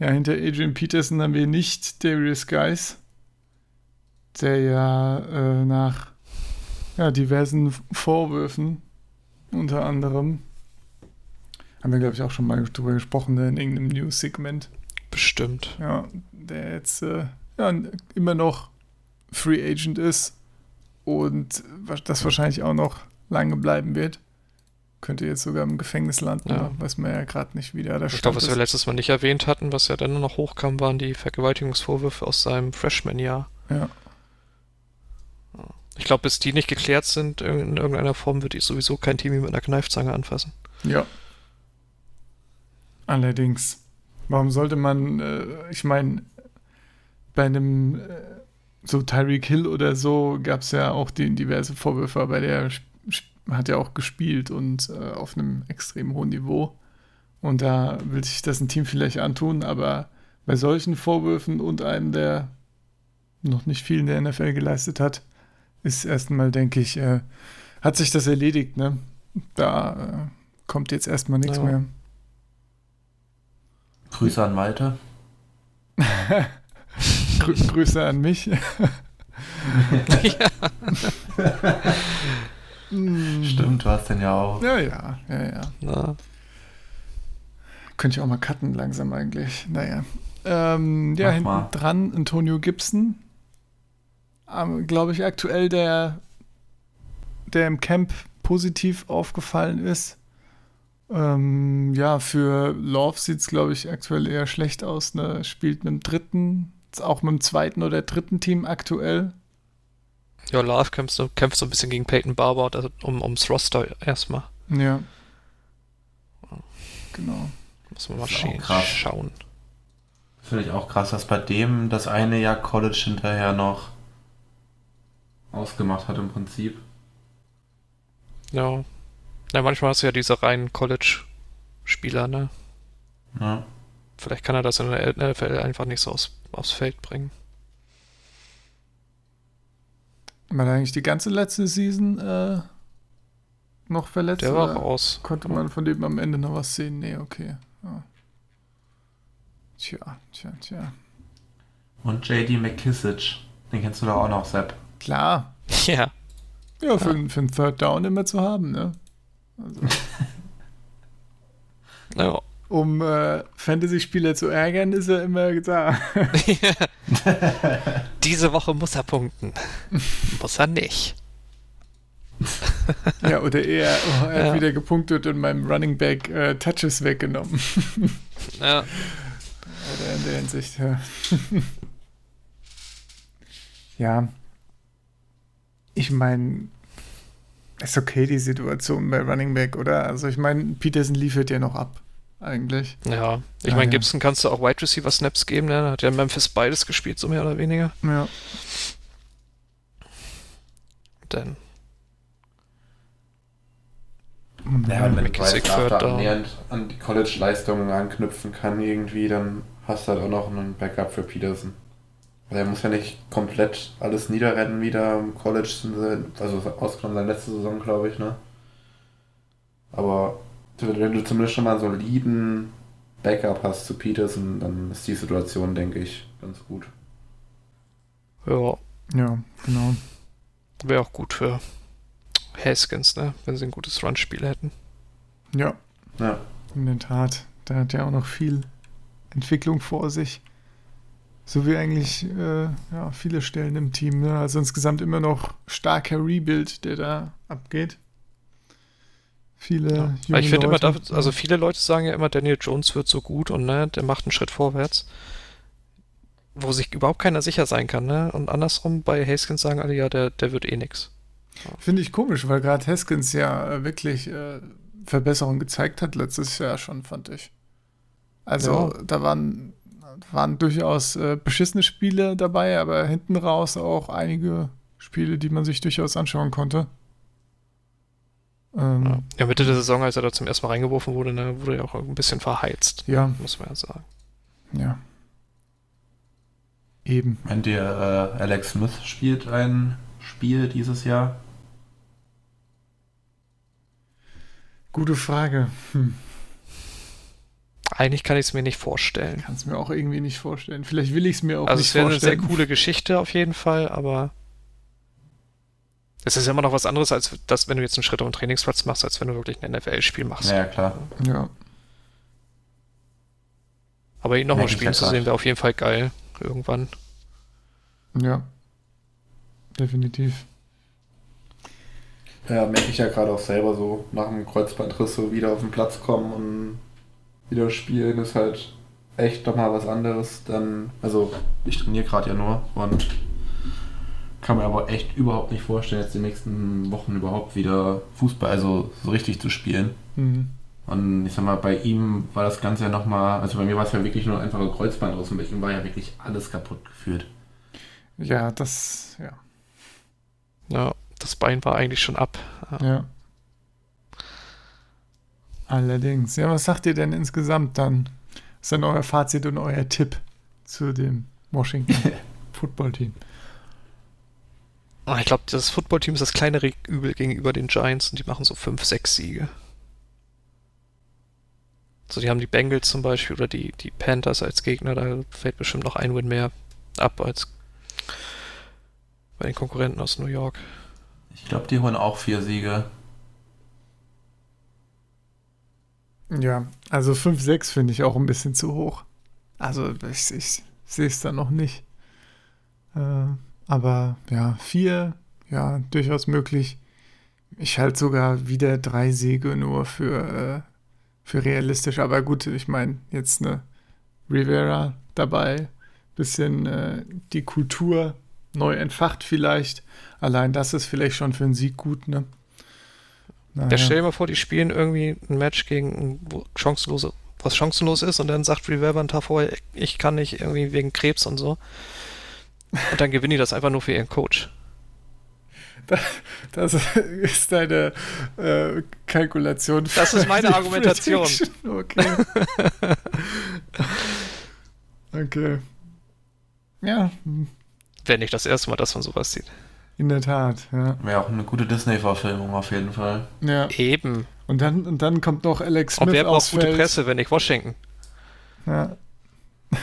Ja, hinter Adrian Peterson haben wir nicht Darius Geis, der ja äh, nach ja, diversen Vorwürfen unter anderem haben wir, glaube ich, auch schon mal drüber gesprochen ne, in irgendeinem News-Segment.
Bestimmt.
Ja, der jetzt äh, ja, immer noch Free Agent ist und das wahrscheinlich auch noch lange bleiben wird. Könnte jetzt sogar im Gefängnis landen, ja. weiß man ja gerade nicht, wie der da
Ich glaube, was wir letztes Mal nicht erwähnt hatten, was ja dann nur noch hochkam, waren die Vergewaltigungsvorwürfe aus seinem Freshman-Jahr.
Ja.
Ich glaube, bis die nicht geklärt sind, in irgendeiner Form wird ich sowieso kein Team mit einer Kneifzange anfassen.
Ja. Allerdings. Warum sollte man, äh, ich meine, bei einem äh, so Tyreek Hill oder so gab es ja auch die, diverse Vorwürfe, aber der hat ja auch gespielt und äh, auf einem extrem hohen Niveau. Und da will sich das ein Team vielleicht antun, aber bei solchen Vorwürfen und einem, der noch nicht viel in der NFL geleistet hat, ist erstmal, denke ich, äh, hat sich das erledigt, ne? Da äh, kommt jetzt erstmal nichts ja. mehr.
Grüße an Malte.
Grü Grüße an mich. ja.
Stimmt, du hast den ja auch.
Ja, ja, ja, ja. Na. Könnte ich auch mal cutten langsam eigentlich. Naja. Ähm, ja, Mach hinten mal. dran Antonio Gibson. Ähm, Glaube ich aktuell der, der im Camp positiv aufgefallen ist. Ähm, ja, für Love sieht es, glaube ich, aktuell eher schlecht aus. Ne? Spielt mit dem dritten, auch mit dem zweiten oder dritten Team aktuell.
Ja, Love kämpft so, kämpft so ein bisschen gegen Peyton Barber also um, ums Roster erstmal.
Ja. Genau.
Muss man mal scha schauen.
Finde ich auch krass, dass bei dem das eine Jahr College hinterher noch ausgemacht hat im Prinzip.
Ja. Ja, manchmal hast du ja diese reinen College-Spieler, ne?
Ja.
Vielleicht kann er das in der NFL einfach nicht so aus, aufs Feld bringen.
War er eigentlich die ganze letzte Season äh, noch verletzt?
Der war raus.
Konnte man von dem am Ende noch was sehen? Nee, okay. Ja. Tja, tja, tja.
Und JD McKissick. Den kennst du da auch noch, Sepp.
Klar.
Ja.
Ja, für, ja. für einen Third Down immer zu haben, ne? Also.
ja
um äh, Fantasy-Spieler zu ärgern, ist er immer da.
Diese Woche muss er punkten. muss er nicht.
ja, oder eher, oh, er ja. hat wieder gepunktet und meinem Running Back äh, Touches weggenommen.
ja.
Oder in der Hinsicht, ja. ja. Ich meine, ist okay die Situation bei Running Back, oder? Also ich meine, Peterson liefert ja noch ab eigentlich.
Ja, ich meine, ja. Gibson kannst du auch Wide Receiver Snaps geben, ne? Hat ja Memphis beides gespielt, so mehr oder weniger.
Ja.
denn?
Ja, wenn McKissick du annähernd an die College-Leistungen anknüpfen kann irgendwie, dann hast du halt auch noch einen Backup für Peterson. Er muss ja nicht komplett alles niederrennen wieder im College, also ausgenommen seine letzte Saison, glaube ich, ne? Aber wenn du zumindest schon mal einen soliden Backup hast zu Peterson, dann ist die Situation, denke ich, ganz gut.
Ja.
Ja, genau.
Wäre auch gut für Haskins, ne? Wenn sie ein gutes Run-Spiel hätten.
Ja.
Ja.
In der Tat. Der hat ja auch noch viel Entwicklung vor sich. So wie eigentlich äh, ja, viele Stellen im Team. Ne? Also insgesamt immer noch starker Rebuild, der da abgeht. Viele
ja. junge Ich finde immer, also viele Leute sagen ja immer, Daniel Jones wird so gut und ne, der macht einen Schritt vorwärts. Wo sich überhaupt keiner sicher sein kann, ne? Und andersrum bei Haskins sagen alle, ja, der, der wird eh nix.
Ja. Finde ich komisch, weil gerade Haskins ja äh, wirklich äh, Verbesserungen gezeigt hat letztes Jahr schon, fand ich. Also ja. da waren waren durchaus äh, beschissene Spiele dabei, aber hinten raus auch einige Spiele, die man sich durchaus anschauen konnte.
Ähm, ja, Mitte der Saison, als er da zum ersten Mal reingeworfen wurde, ne, wurde er auch ein bisschen verheizt.
Ja.
Muss man ja sagen.
Ja. Eben.
Meint ihr, äh, Alex Smith spielt ein Spiel dieses Jahr?
Gute Frage. Hm.
Eigentlich kann ich es mir nicht vorstellen.
Kann es mir auch irgendwie nicht vorstellen. Vielleicht will ich es mir auch
also
nicht vorstellen. Also
es wäre eine sehr coole Geschichte auf jeden Fall, aber es ist immer noch was anderes, als das, wenn du jetzt einen Schritt auf den Trainingsplatz machst, als wenn du wirklich ein NFL-Spiel machst.
Ja, klar.
Ja.
Aber ihn nochmal spielen zu sehen, wäre auf jeden Fall geil. Irgendwann.
Ja. Definitiv.
Ja, merke ich ja gerade auch selber so, nach dem Kreuzbandriss so wieder auf den Platz kommen und wieder spielen, ist halt echt nochmal was anderes. Dann, also ich trainiere gerade ja nur und kann mir aber echt überhaupt nicht vorstellen, jetzt die nächsten Wochen überhaupt wieder Fußball, also so richtig zu spielen. Mhm. Und ich sag mal, bei ihm war das Ganze ja nochmal, also bei mir war es ja wirklich nur einfach ein Kreuzband raus und bei ihm war ja wirklich alles kaputt gefühlt.
Ja, das, ja.
Ja, das Bein war eigentlich schon ab.
Ja. ja. Allerdings. Ja, was sagt ihr denn insgesamt dann? Was ist denn euer Fazit und euer Tipp zu dem Washington Football Team?
Ah, ich glaube, das Football-Team ist das kleinere Übel gegenüber den Giants und die machen so 5, 6 Siege. So, die haben die Bengals zum Beispiel oder die, die Panthers als Gegner, da fällt bestimmt noch ein Win mehr ab als bei den Konkurrenten aus New York.
Ich glaube, die holen auch vier Siege.
Ja, also 5-6 finde ich auch ein bisschen zu hoch. Also ich, ich sehe es da noch nicht. Äh, aber ja, 4, ja, durchaus möglich. Ich halte sogar wieder drei Siege nur für, äh, für realistisch. Aber gut, ich meine, jetzt eine Rivera dabei, bisschen äh, die Kultur neu entfacht vielleicht. Allein das ist vielleicht schon für einen Sieg gut, ne?
Naja. stell dir mal vor, die spielen irgendwie ein Match gegen chancenlose, was chancenlos ist und dann sagt Reverber einen Tag vorher, ich kann nicht irgendwie wegen Krebs und so. Und dann gewinnen die das einfach nur für ihren Coach.
Das ist deine äh, Kalkulation.
Das ist meine Argumentation.
Okay. okay. Ja.
Wenn nicht das erste Mal, dass man sowas sieht.
In der Tat, ja.
Wäre auch eine gute Disney-Verfilmung auf jeden Fall.
Ja.
Eben.
Und dann, und dann kommt noch Alex Smith
Und wer braucht gute Presse, wenn nicht Washington?
Ja.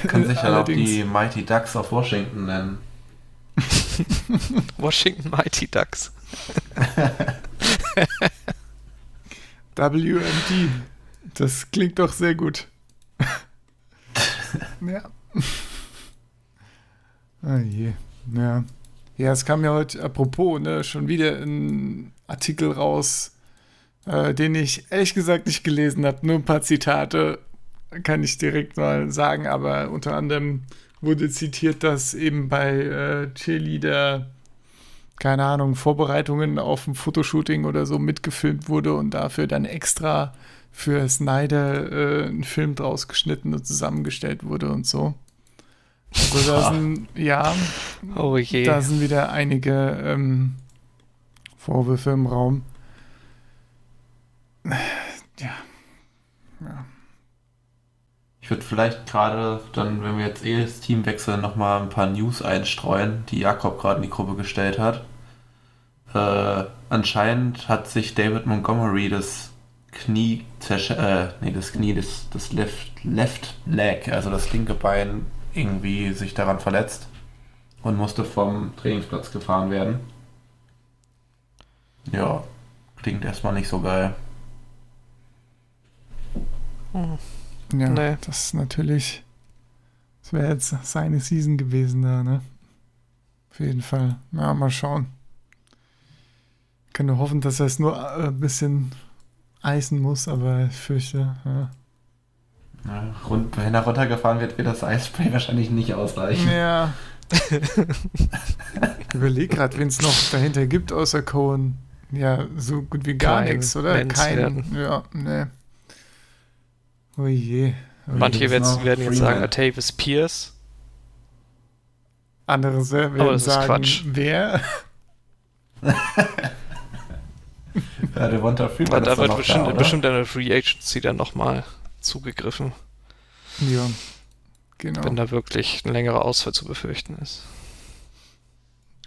Kann sich ja auch die Mighty Ducks auf Washington nennen.
Washington Mighty Ducks.
WMD. Das klingt doch sehr gut. ja. Ah je. Ja. Ja, es kam ja heute, apropos, ne, schon wieder ein Artikel raus, äh, den ich ehrlich gesagt nicht gelesen habe. Nur ein paar Zitate kann ich direkt mal sagen, aber unter anderem wurde zitiert, dass eben bei äh, Cheerleader, keine Ahnung, Vorbereitungen auf ein Fotoshooting oder so mitgefilmt wurde und dafür dann extra für Snyder äh, ein Film draus geschnitten und zusammengestellt wurde und so. Also da sind, ja,
oh je.
da sind wieder einige ähm, Vorwürfe im Raum. Ja.
ja. Ich würde vielleicht gerade dann, wenn wir jetzt eh das Team wechseln, nochmal ein paar News einstreuen, die Jakob gerade in die Gruppe gestellt hat. Äh, anscheinend hat sich David Montgomery das Knie äh, nee, das Knie, das, das Left, Left Leg, also das linke Bein, irgendwie sich daran verletzt und musste vom Trainingsplatz gefahren werden. Ja, klingt erstmal nicht so geil.
Hm. Ja, nee. das ist natürlich. Das wäre jetzt seine Season gewesen da, ne? Auf jeden Fall. Ja, mal schauen. Ich kann nur hoffen, dass er es nur ein bisschen eisen muss, aber ich fürchte, ja.
ja rund, wenn er runtergefahren wird, wird das Eispray wahrscheinlich nicht ausreichen.
Ja. ich überlege gerade, wen es noch dahinter gibt außer Cohen. Ja, so gut wie gar nichts, oder? Kein. Ja, ne. Oh je.
Oh Manche je, werden, werden jetzt sagen, Atavis Pierce.
Andere werden sagen, Quatsch. wer?
ja, Devonta
Freeman da wird bestimmt, da, bestimmt eine Free Agency dann nochmal zugegriffen.
Ja, genau.
Wenn da wirklich ein längerer Ausfall zu befürchten ist.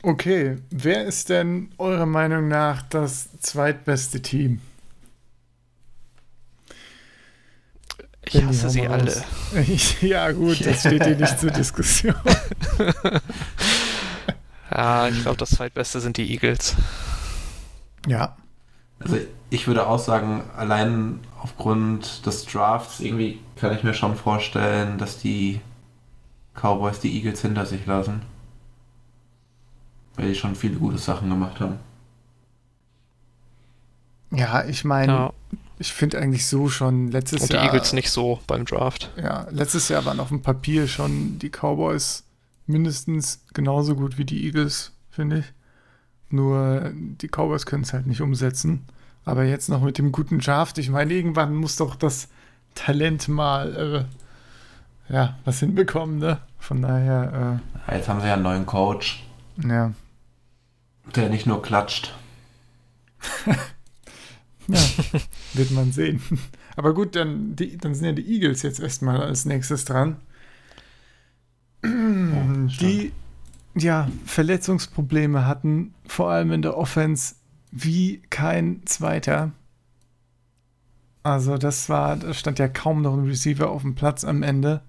Okay, wer ist denn eurer Meinung nach das zweitbeste Team?
Ich hasse sie alle.
ja, gut, das steht hier nicht zur Diskussion.
ja, ich glaube, das zweitbeste sind die Eagles.
Ja.
Also ich würde auch sagen, allein aufgrund des Drafts irgendwie kann ich mir schon vorstellen, dass die Cowboys die Eagles hinter sich lassen. Weil die schon viele gute Sachen gemacht haben.
Ja, ich meine, ja. Ich finde eigentlich so schon letztes Jahr. Und die
Jahr, Eagles nicht so beim Draft.
Ja, letztes Jahr waren auf dem Papier schon die Cowboys mindestens genauso gut wie die Eagles, finde ich. Nur die Cowboys können es halt nicht umsetzen. Aber jetzt noch mit dem guten Draft, ich meine, irgendwann muss doch das Talent mal äh, ja, was hinbekommen, ne? Von daher.
Äh, jetzt haben sie ja einen neuen Coach.
Ja.
Der nicht nur klatscht.
ja, wird man sehen. Aber gut, dann, die, dann sind ja die Eagles jetzt erstmal als nächstes dran. Oh, die ja, Verletzungsprobleme hatten, vor allem in der Offense, wie kein zweiter. Also das war, da stand ja kaum noch ein Receiver auf dem Platz am Ende.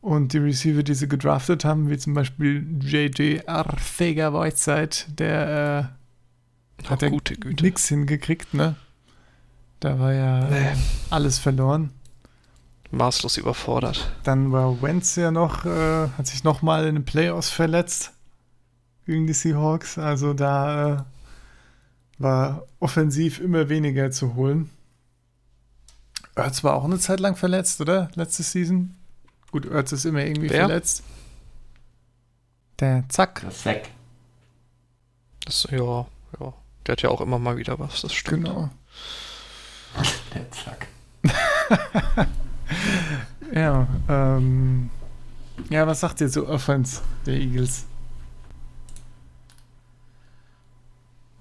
Und die Receiver, die sie gedraftet haben, wie zum Beispiel JJ Arthega Whiteside, der äh, hat ja nichts hingekriegt, ne? Da war ja nee. alles verloren
maßlos überfordert.
Dann war Wentz ja noch, äh, hat sich nochmal in den Playoffs verletzt gegen die Seahawks. Also da äh, war offensiv immer weniger zu holen. Ertz war auch eine Zeit lang verletzt, oder? Letzte Season. Gut, Ertz ist immer irgendwie Wer? verletzt. Der Zack.
Der Zack.
Das, ja, ja. Der hat ja auch immer mal wieder was, das stimmt.
Genau.
Zack.
ja, ähm, ja, was sagt ihr zu Offense der Eagles?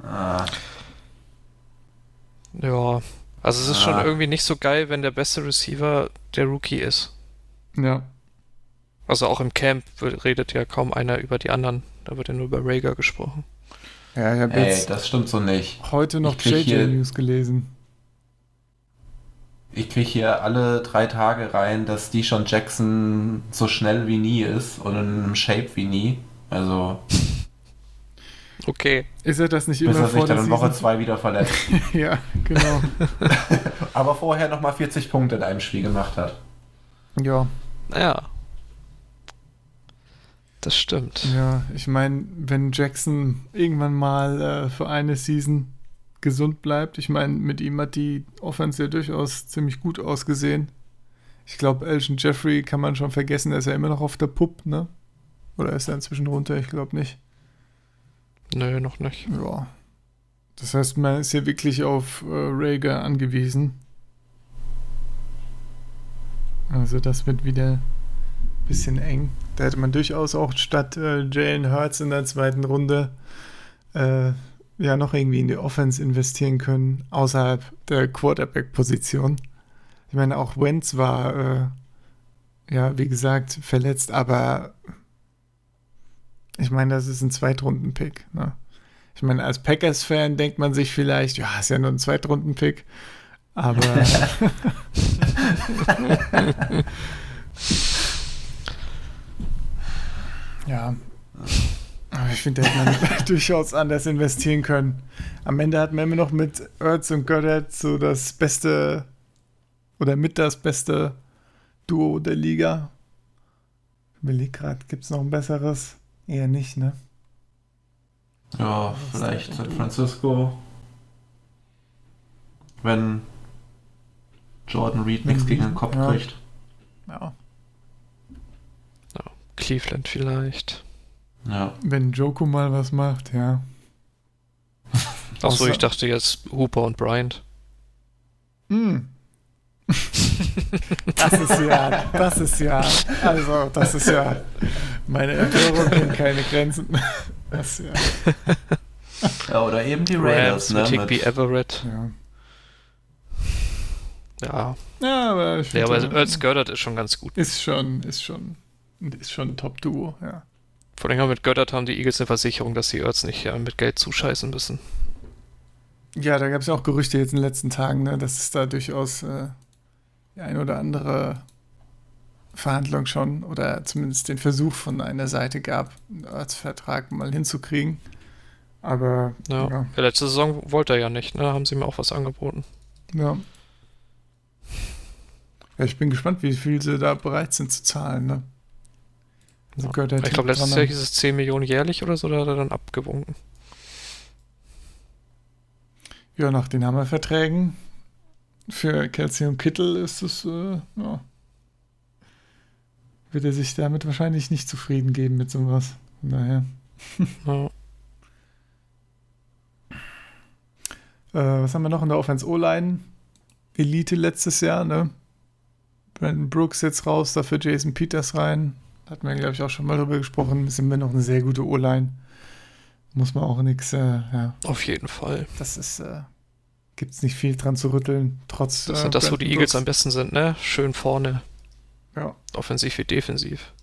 Ah. Ja, also es ist ah. schon irgendwie nicht so geil, wenn der beste Receiver der Rookie ist.
Ja.
Also auch im Camp redet ja kaum einer über die anderen. Da wird ja nur über Rager gesprochen.
Ja, ich habe jetzt
das stimmt so nicht.
heute noch JJ News gelesen
ich kriege hier alle drei Tage rein, dass Deshaun Jackson so schnell wie nie ist und in einem Shape wie nie. Also.
Okay.
Ist er das nicht
bis immer er sich dann in Woche zwei wieder verletzt.
ja, genau.
Aber vorher nochmal 40 Punkte in einem Spiel gemacht hat.
Ja.
Naja. Das stimmt.
Ja, ich meine, wenn Jackson irgendwann mal äh, für eine Season gesund bleibt. Ich meine, mit ihm hat die Offense ja durchaus ziemlich gut ausgesehen. Ich glaube, Elgin Jeffrey kann man schon vergessen, er ist ja immer noch auf der Pup, ne? Oder ist er inzwischen runter? Ich glaube nicht.
Nö, noch nicht.
Ja. Das heißt, man ist ja wirklich auf äh, Rager angewiesen. Also das wird wieder ein bisschen eng. Da hätte man durchaus auch statt äh, Jalen Hurts in der zweiten Runde äh, ja noch irgendwie in die Offense investieren können, außerhalb der Quarterback-Position. Ich meine, auch Wentz war, äh, ja, wie gesagt, verletzt, aber ich meine, das ist ein Zweitrunden-Pick. Ne? Ich meine, als Packers-Fan denkt man sich vielleicht, ja, ist ja nur ein Zweitrunden-Pick, aber. ja. Aber ich finde, da hätte man durchaus anders investieren können. Am Ende hat man immer noch mit Ertz und Goddard so das beste oder mit das beste Duo der Liga. Ich überlege gerade, gibt es noch ein besseres? Eher nicht, ne?
Ja, vielleicht San Francisco. Wenn Jordan Reed nichts gegen den Kopf ja. kriegt.
Ja.
ja. Cleveland vielleicht.
Ja.
Wenn Joko mal was macht, ja.
Achso, ich dachte jetzt Hooper und Bryant.
Mm. das ist ja, das ist ja, also das ist ja, meine Empörung kennt keine Grenzen. Das ja.
ja. Oder eben die Raiders,
Rams, ne? Mit Higby Everett.
Ja.
Ja.
Ja, aber ich
Ja, aber Earth Goddard ist schon ganz gut.
Ist schon, ist schon, ist schon ein Top-Duo, ja.
Vor allem mit Goddard haben die Eagles eine Versicherung, dass die Earths nicht ja, mit Geld zuscheißen müssen.
Ja, da gab es auch Gerüchte jetzt in den letzten Tagen, ne, dass es da durchaus äh, die ein oder andere Verhandlung schon oder zumindest den Versuch von einer Seite gab, einen Earths-Vertrag mal hinzukriegen. Aber
ja, ja. letzte Saison wollte er ja nicht, ne? Da haben sie mir auch was angeboten.
Ja. Ja, ich bin gespannt, wie viel sie da bereit sind zu zahlen, ne?
Also ja. Ich glaube, letztes Jahr hieß es 10 Millionen jährlich oder so, da hat er dann abgewunken.
Ja, nach den Hammerverträgen für Kelsey und Kittel ist es, äh, ja, wird er sich damit wahrscheinlich nicht zufrieden geben mit sowas. Von daher. Ja. äh, was haben wir noch in der Offense O-Line? Elite letztes Jahr, ne? Brandon Brooks jetzt raus, dafür Jason Peters rein. Hatten wir, glaube ich, auch schon mal drüber gesprochen. Sind wir noch eine sehr gute O-Line. Muss man auch nichts, äh, ja.
Auf jeden Fall.
Das ist, äh, gibt es nicht viel dran zu rütteln, trotz.
Das ist äh, das, wo die Eagles am besten sind, ne? Schön vorne.
Ja.
Offensiv wie defensiv.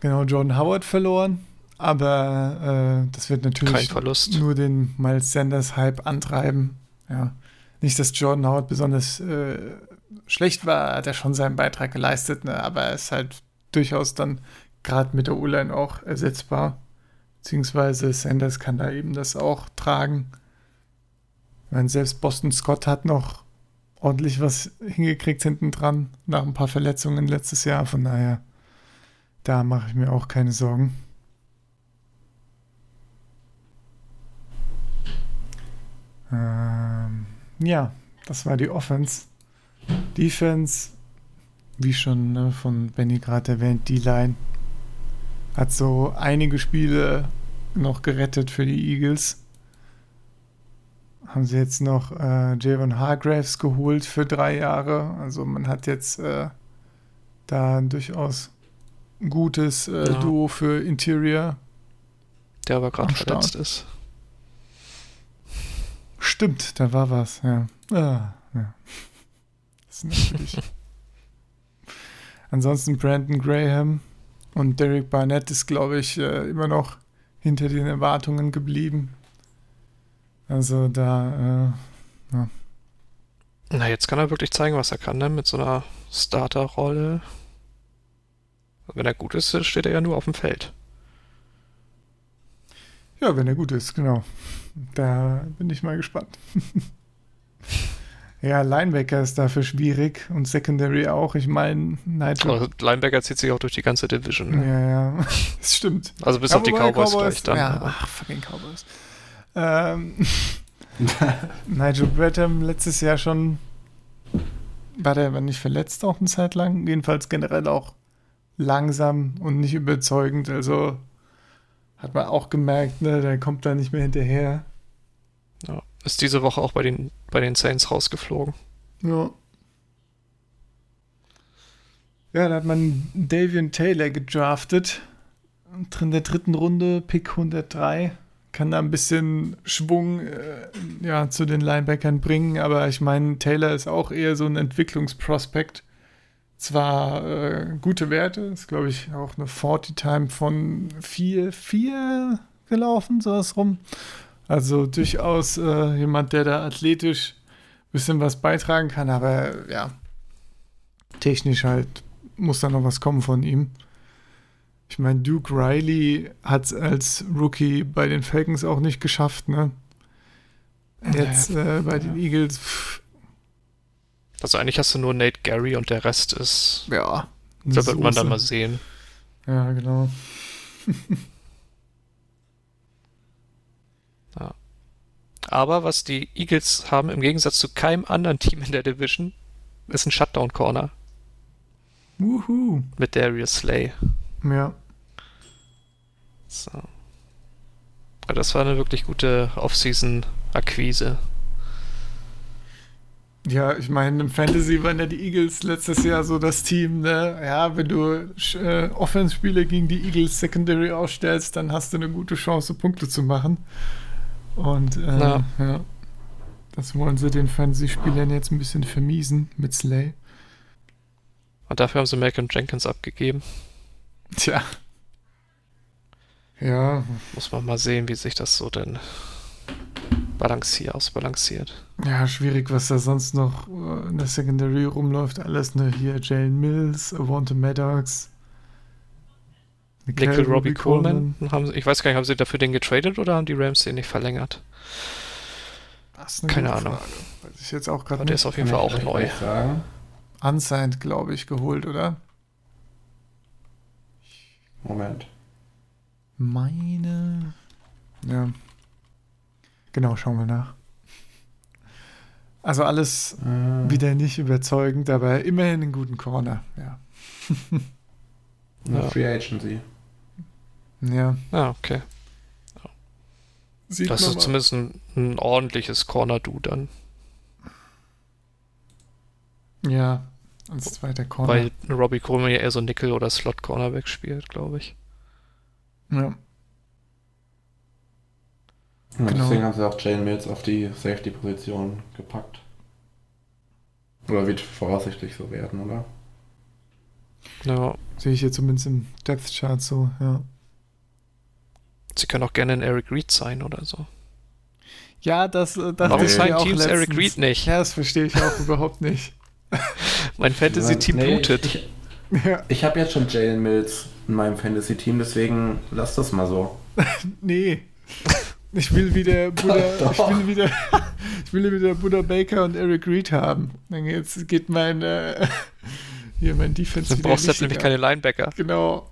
Genau, Jordan Howard verloren, aber äh, das wird natürlich nur den Miles Sanders Hype antreiben. Ja. Nicht, dass Jordan Howard besonders äh, schlecht war, hat er schon seinen Beitrag geleistet, ne? aber er ist halt durchaus dann gerade mit der O-Line auch ersetzbar. Beziehungsweise Sanders kann da eben das auch tragen. Ich meine, selbst Boston Scott hat noch ordentlich was hingekriegt hinten dran, nach ein paar Verletzungen letztes Jahr. Von daher, da mache ich mir auch keine Sorgen. Ähm, ja, das war die Offense. Defense, wie schon ne, von Benny gerade erwähnt, die Line hat so einige Spiele noch gerettet für die Eagles haben sie jetzt noch äh, Javon Hargraves geholt für drei Jahre. Also man hat jetzt äh, da durchaus ein gutes äh, ja. Duo für Interior.
Der aber gerade verletzt ist.
Stimmt, da war was, ja. Ah, ja. Ist natürlich. Ansonsten Brandon Graham und Derek Barnett ist, glaube ich, äh, immer noch hinter den Erwartungen geblieben. Also da, äh, ja.
Na, jetzt kann er wirklich zeigen, was er kann, ne? Mit so einer Starterrolle. Wenn er gut ist, steht er ja nur auf dem Feld.
Ja, wenn er gut ist, genau. Da bin ich mal gespannt. ja, Linebacker ist dafür schwierig und Secondary auch. Ich meine,
Nigel. Also Linebacker zieht sich auch durch die ganze Division.
Ne? Ja, ja, das stimmt.
Also bis ja, auf die Cowboys, Cowboys gleich dann.
Ja, ach, fucking Cowboys. Ähm, Nigel Bradham letztes Jahr schon, war der aber nicht verletzt auch eine Zeit lang? Jedenfalls generell auch langsam und nicht überzeugend. Also hat man auch gemerkt, ne, der kommt da nicht mehr hinterher.
Ist diese Woche auch bei den, bei den Saints rausgeflogen.
Ja. Ja, da hat man Davian Taylor gedraftet. In der dritten Runde, Pick 103 kann da ein bisschen Schwung äh, ja, zu den Linebackern bringen, aber ich meine, Taylor ist auch eher so ein Entwicklungsprospekt. Zwar äh, gute Werte, ist glaube ich auch eine 40-Time von 4-4 gelaufen, sowas rum. Also durchaus äh, jemand, der da athletisch ein bisschen was beitragen kann, aber ja, technisch halt muss da noch was kommen von ihm. Ich meine, Duke Riley hat es als Rookie bei den Falcons auch nicht geschafft, ne? Jetzt äh, bei den Eagles. Pff.
Also eigentlich hast du nur Nate Gary und der Rest ist.
Ja.
Da wird man dann mal sehen.
Ja, genau.
Aber was die Eagles haben im Gegensatz zu keinem anderen Team in der Division, ist ein Shutdown Corner.
Wuhu.
Mit Darius Slay.
Ja.
So. Das war eine wirklich gute Off-Season-Akquise.
Ja, ich meine, im Fantasy waren ja die Eagles letztes Jahr so das Team, ne? Ja, wenn du äh, Offense-Spiele gegen die Eagles Secondary ausstellst, dann hast du eine gute Chance, Punkte zu machen. Und äh, ja. ja. Das wollen sie den Fantasy-Spielern jetzt ein bisschen vermiesen mit Slay.
Und dafür haben sie Malcolm Jenkins abgegeben.
Tja. Ja.
Muss man mal sehen, wie sich das so denn balanciert, ausbalanciert.
Ja, schwierig, was da sonst noch äh, in der Secondary rumläuft. Alles, ne? Hier Jalen Mills, Avante Maddox.
Nickel Robbie Coleman. Coleman. Haben, ich weiß gar nicht, haben sie dafür den getradet oder haben die Rams den nicht verlängert? Keine Ahnung. Frage.
Weiß ich jetzt auch gerade
Der ist auf jeden Fall auch neu.
Unsigned, glaube ich, geholt, oder?
Moment.
Meine. Ja. Genau, schauen wir nach. Also alles äh. wieder nicht überzeugend, aber immerhin einen guten Corner, ja.
ja. Free Agency.
Ja.
Ah, okay. Sieht das ist mal. zumindest ein, ein ordentliches Corner-Du dann.
Ja, als zweiter Corner.
Weil Robbie Coleman ja eher so Nickel- oder Slot-Cornerback spielt, glaube ich.
Ja.
ja genau. Deswegen haben sie auch Jane Mills auf die Safety-Position gepackt. Oder wird voraussichtlich so werden, oder?
Ja.
Sehe ich hier zumindest im Depth-Chart so, ja.
Sie können auch gerne ein Eric Reed sein oder so.
Ja, das, äh,
das Warum sein Teams letztens. Eric Reed nicht?
Ja, das verstehe ich auch überhaupt nicht.
mein Fantasy-Team nee, blutet.
Ich, ich, ja. ich habe jetzt schon Jalen Mills in meinem Fantasy-Team, deswegen lass das mal so.
nee. Ich will wieder Buddha, ich will wieder, ich will wieder Buddha Baker und Eric Reed haben. Jetzt geht mein, äh, hier mein Defense.
Du brauchst jetzt nämlich keine Linebacker.
Genau.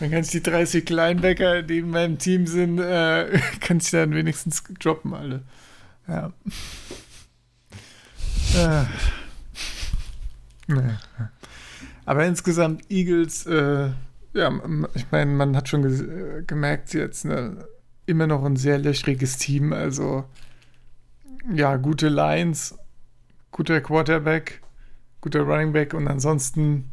Dann kannst du die 30 Linebacker, die in meinem Team sind, äh, kannst du dann wenigstens droppen, alle. Ja. Äh. Nee. Aber insgesamt Eagles, äh, ja, ich meine, man hat schon ge gemerkt, jetzt ne, immer noch ein sehr löchriges Team. Also, ja, gute Lines, guter Quarterback, guter Running Back und ansonsten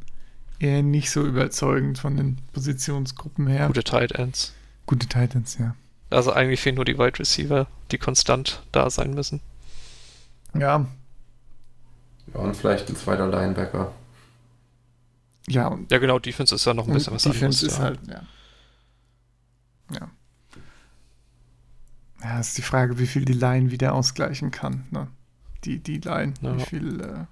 eher nicht so überzeugend von den Positionsgruppen her.
Gute Tight Ends.
Gute Tight Ends, ja.
Also eigentlich fehlen nur die Wide Receiver, die konstant da sein müssen.
Ja.
Ja, und vielleicht ein zweiter Linebacker.
Ja, und
ja, genau, Defense ist ja noch ein bisschen was
Defense anderes. Defense ist ja. halt, ja. Ja. Ja, ist die Frage, wie viel die Line wieder ausgleichen kann. Ne? Die, die Line, ja. wie viel. Äh,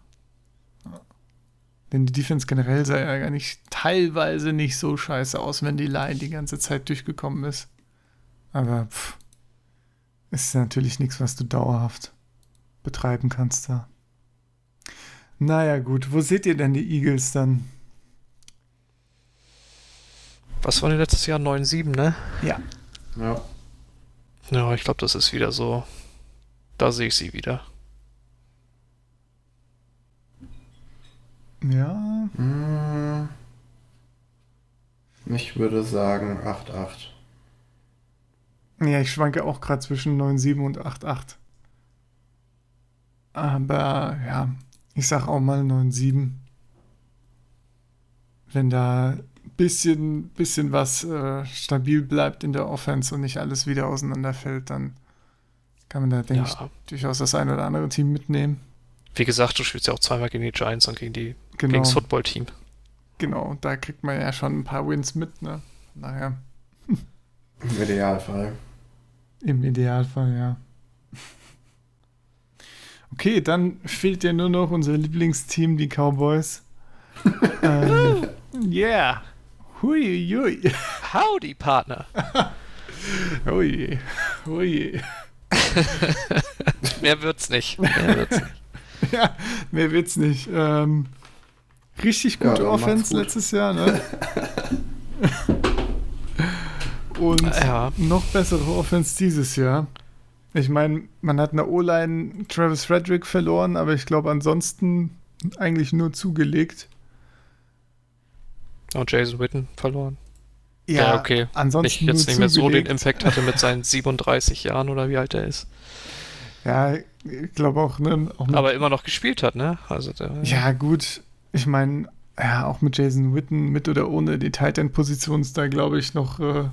denn die Defense generell sah ja gar nicht, teilweise nicht so scheiße aus, wenn die Line die ganze Zeit durchgekommen ist. Aber pff, ist natürlich nichts, was du dauerhaft betreiben kannst da. Naja, gut. Wo seht ihr denn die Eagles dann?
Was war denn letztes Jahr? 9-7, ne?
Ja.
Ja.
Ja, ich glaube, das ist wieder so. Da sehe ich sie wieder.
Ja.
Hm. Ich würde sagen 8-8.
Ja, ich schwanke auch gerade zwischen 9-7 und 8-8. Aber ja, ich sag auch mal 9-7. Wenn da bisschen, bisschen was äh, stabil bleibt in der Offense und nicht alles wieder auseinanderfällt, dann kann man da, denke ja. ich, durchaus das ein oder andere Team mitnehmen.
Wie gesagt, du spielst ja auch zweimal gegen die Giants und gegen, die, genau. gegen das Football-Team.
Genau, da kriegt man ja schon ein paar Wins mit, ne? Naja.
Im Idealfall.
Im Idealfall, ja. Okay, dann fehlt ja nur noch unser Lieblingsteam, die Cowboys. ähm, yeah. Hui, hui.
Howdy, Partner.
hui, hui.
Mehr wird's nicht. Mehr wird's nicht.
ja, mehr wird's nicht. Ähm, richtig gute ja, Offense letztes Jahr, ne? Und ja. noch bessere Offense dieses Jahr. Ich meine, man hat eine O-Line Travis Frederick verloren, aber ich glaube ansonsten eigentlich nur zugelegt.
Und Jason Witten verloren.
Ja, ja okay. Ansonsten
nicht, jetzt nicht mehr so den Impact hatte mit seinen 37 Jahren oder wie alt er ist.
Ja, ich glaube auch, ne? Auch
aber immer noch gespielt hat, ne? Also der,
ja, gut. Ich meine, ja, auch mit Jason Witten, mit oder ohne die Tight End Position ist da, glaube ich, noch äh,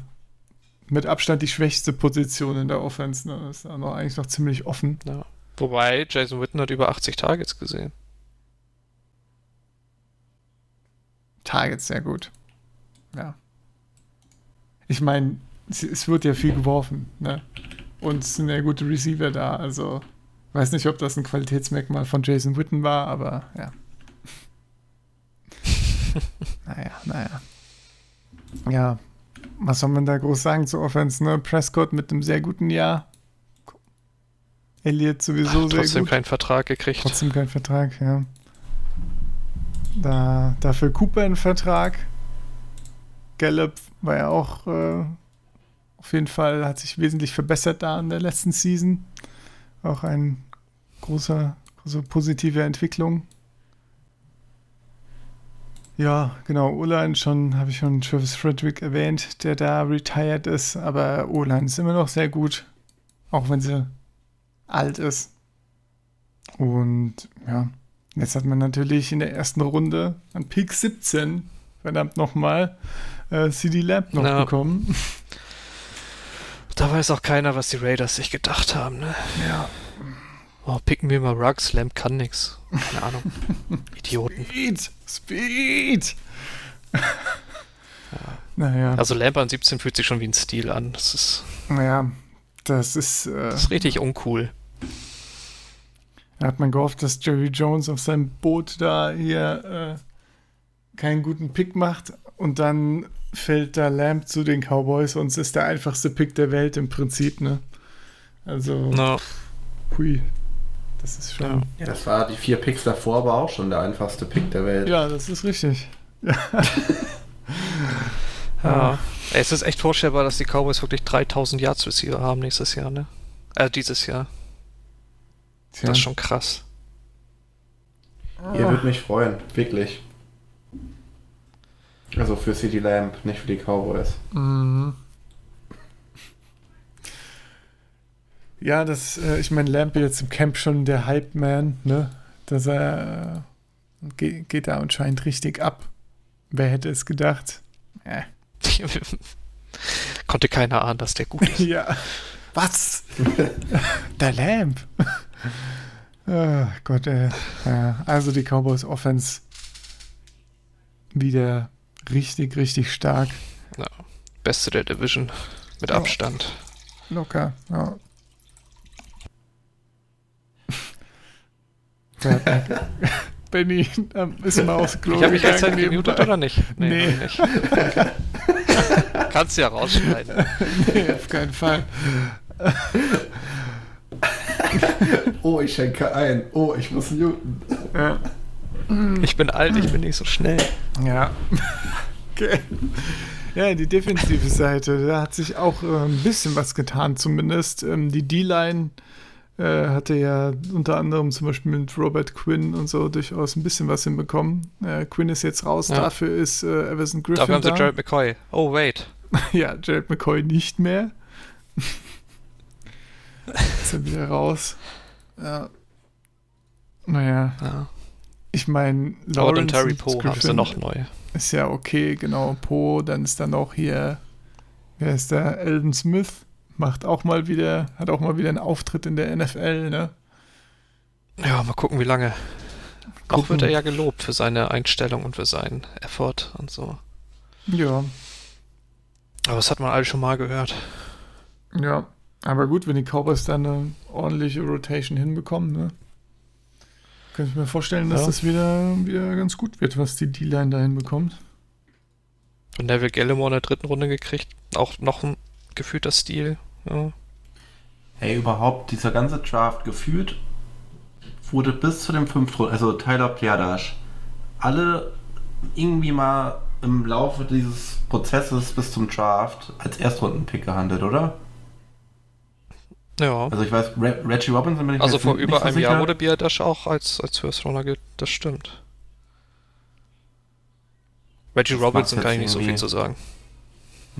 mit Abstand die schwächste Position in der Offense. Ne? Ist auch noch, eigentlich noch ziemlich offen.
Ja. Wobei, Jason Witten hat über 80 Targets gesehen.
Targets, sehr gut. Ja. Ich meine, es, es, wird ja viel geworfen, ne? Und es sind ja gute Receiver da, also weiß nicht, ob das ein Qualitätsmerkmal von Jason Witten war, aber ja. naja, naja. Ja, was soll man da groß sagen zur Offense, ne? Prescott mit einem sehr guten Jahr. Elliott sowieso Ach, sehr gut.
Trotzdem keinen Vertrag gekriegt.
Trotzdem keinen Vertrag, ja. Da, dafür Cooper einen Vertrag. Gallup war ja auch äh, auf jeden Fall, hat sich wesentlich verbessert da in der letzten Season. Auch eine große, große positive Entwicklung. Ja, genau, Ulan schon, habe ich schon Travis Frederick erwähnt, der da retired ist, aber Ulan ist immer noch sehr gut, auch wenn sie alt ist. Und ja, jetzt hat man natürlich in der ersten Runde an Pick 17, verdammt nochmal, äh, CD Lamp noch ja. bekommen.
Da weiß auch keiner, was die Raiders sich gedacht haben, ne?
Ja.
Oh, picken wir mal Rugs, Lamp kann nix. Keine Ahnung. Idioten.
Speed! Speed!
ja. Naja. Also Lamp an 17 fühlt sich schon wie ein Stil an. Das ist.
Naja, das ist. Äh,
das ist richtig uncool.
Da hat man gehofft, dass Jerry Jones auf seinem Boot da hier äh, keinen guten Pick macht und dann fällt da Lamp zu den Cowboys und es ist der einfachste Pick der Welt im Prinzip, ne? Also.
No.
Hui. Das ist schon.
Ja. Das war die vier Picks davor, aber auch schon der einfachste Pick der Welt.
Ja, das ist richtig. Ja.
ja. Es ist echt vorstellbar, dass die Cowboys wirklich 3000 Yards Receiver haben nächstes Jahr, ne? Äh, dieses Jahr. Tja. Das ist schon krass.
Ihr würdet mich freuen, wirklich. Also für City Lamp, nicht für die Cowboys.
Mhm. Ja, das, äh, ich meine, Lamp jetzt im Camp schon der Hype-Man, ne? Dass er äh, geht, geht da anscheinend richtig ab. Wer hätte es gedacht?
Äh. Konnte keiner ahnen, dass der gut ist.
ja. Was? der Lamp. oh Gott, ey. Ja, also die Cowboys Offense wieder richtig, richtig stark.
Ja, beste der Division mit Abstand.
Locker, ja. Benny ist mal aufs
Klo. Ich habe mich jetzt halt gemutet oder nicht?
Nee. nee. Nicht.
Kannst du ja rausschneiden.
nee, auf keinen Fall.
oh, ich schenke ein. Oh, ich muss muten.
Ja. Ich bin alt, ich bin nicht so schnell.
Ja. Okay. Ja, die defensive Seite, da hat sich auch äh, ein bisschen was getan, zumindest. Ähm, die D-Line äh, hatte ja unter anderem zum Beispiel mit Robert Quinn und so durchaus ein bisschen was hinbekommen. Äh, Quinn ist jetzt raus, ja. dafür ist äh, Everson Griffin
Dafür haben
da.
sie Jared McCoy. Oh, wait.
ja, Jared McCoy nicht mehr. ist er wieder raus. Ja. Naja. Ja. Ich meine,
Lawrence und Terry Poe haben sie noch neu.
ist ja okay, genau. Po, dann ist dann auch hier, wer ist der? Elden Smith macht auch mal wieder, hat auch mal wieder einen Auftritt in der NFL, ne?
Ja, mal gucken, wie lange. Gucken. Auch wird er ja gelobt für seine Einstellung und für seinen Effort und so.
Ja.
Aber das hat man alles schon mal gehört.
Ja, aber gut, wenn die Cowboys dann eine ordentliche Rotation hinbekommen, ne? Kann ich mir vorstellen, dass ja. das wieder, wieder ganz gut wird, was die D-Line da hinbekommt.
Und Neville Gallimore in der dritten Runde gekriegt. Auch noch ein gefühlter Stil. Ja.
Hey, überhaupt, dieser ganze Draft gefühlt wurde bis zu dem fünften, also Tyler Piadasch, alle irgendwie mal im Laufe dieses Prozesses bis zum Draft als Erstrundenpick gehandelt, oder?
Ja.
Also ich weiß, Re Reggie Robinson bin ich
Also vor über einem Jahr wurde Biadasch auch als, als First Runner, das stimmt. Reggie das Robinson kann ich nicht so viel zu sagen.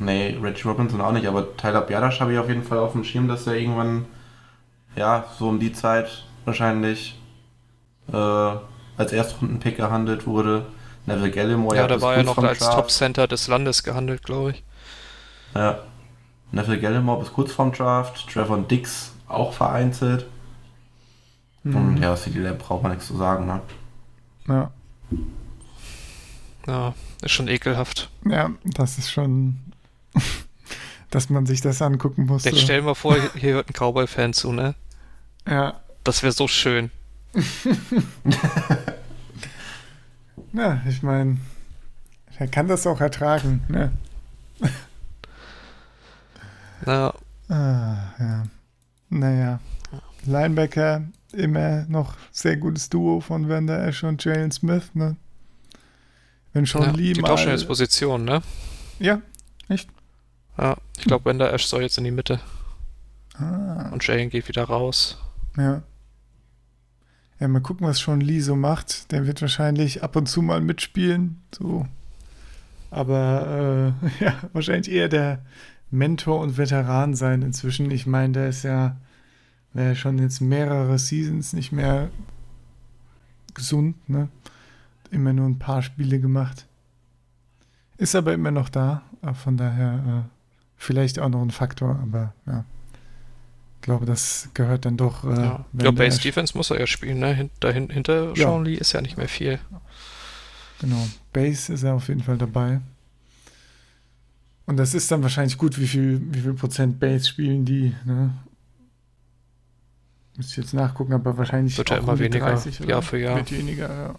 Nee, Reggie Robinson auch nicht, aber Tyler Biadasch habe ich auf jeden Fall auf dem Schirm, dass er irgendwann, ja, so um die Zeit wahrscheinlich äh, als Erstrundenpick gehandelt wurde. Neville Gallimore
ja, da war er noch als Top Center des Landes gehandelt, glaube ich.
Ja. Neville Gallimore bis kurz vorm Draft, Trevor Dix auch vereinzelt. Mhm. Und ja, CD Lamb braucht man nichts zu sagen, ne?
Ja.
Ja, ist schon ekelhaft.
Ja, das ist schon, dass man sich das angucken muss.
Jetzt stell dir mal vor, hier hört ein Cowboy-Fan zu, ne?
Ja.
Das wäre so schön.
ja, ich meine, er kann das auch ertragen, ne?
Ja.
Ah, ja. Naja. Linebacker, immer noch sehr gutes Duo von Vander Ash und Jalen Smith, ne? Wenn schon ja, Lee
die mal... tauschen jetzt Position, ne?
Ja, echt?
Ja, ich glaube, Vander Ash soll jetzt in die Mitte. Ah. Und Jalen geht wieder raus.
Ja. Ja, mal gucken, was schon Lee so macht. Der wird wahrscheinlich ab und zu mal mitspielen, so. Aber äh, ja, wahrscheinlich eher der Mentor und Veteran sein inzwischen. Ich meine, der ist ja, wäre schon jetzt mehrere Seasons nicht mehr gesund, ne? Immer nur ein paar Spiele gemacht. Ist aber immer noch da. Von daher äh, vielleicht auch noch ein Faktor, aber ja. Ich glaube, das gehört dann doch. Äh,
ja, ja Base Defense muss er ja spielen, ne? Hinter, hinter ja. Sean Lee ist ja nicht mehr viel.
Genau. Base ist er auf jeden Fall dabei. Und das ist dann wahrscheinlich gut, wie viel, wie viel Prozent Base spielen die, ne? Müsste ich jetzt nachgucken, aber wahrscheinlich
wird ja immer weniger, 30, Jahr für Jahr.
Wird weniger, ja.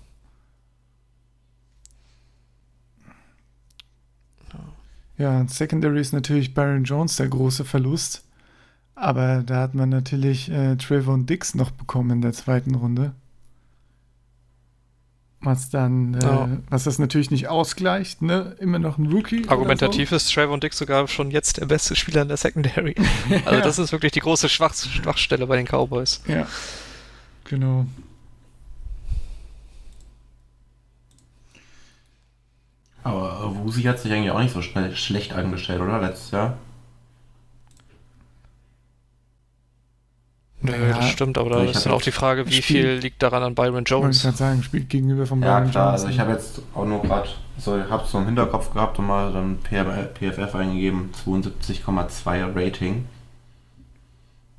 Ja, Secondary ist natürlich Baron Jones der große Verlust. Aber da hat man natürlich äh, Trayvon Dix noch bekommen in der zweiten Runde was dann, äh, ja. was das natürlich nicht ausgleicht, ne? Immer noch ein Rookie.
Argumentativ so. ist Trevor Dick sogar schon jetzt der beste Spieler in der Secondary. Also ja. das ist wirklich die große Schwach Schwachstelle bei den Cowboys.
Ja, genau.
Aber Wusi hat sich eigentlich auch nicht so schnell schlecht angestellt, oder? Letztes Jahr.
Nö, ja, das stimmt, aber da ist dann auch die Frage, wie viel liegt daran an Byron Jones?
Ich kann sagen, spielt gegenüber von
Byron ja, klar, Jones. Also ich habe jetzt auch nur gerade, so, ich habe es so im Hinterkopf gehabt und mal dann PFF eingegeben, 72,2 Rating.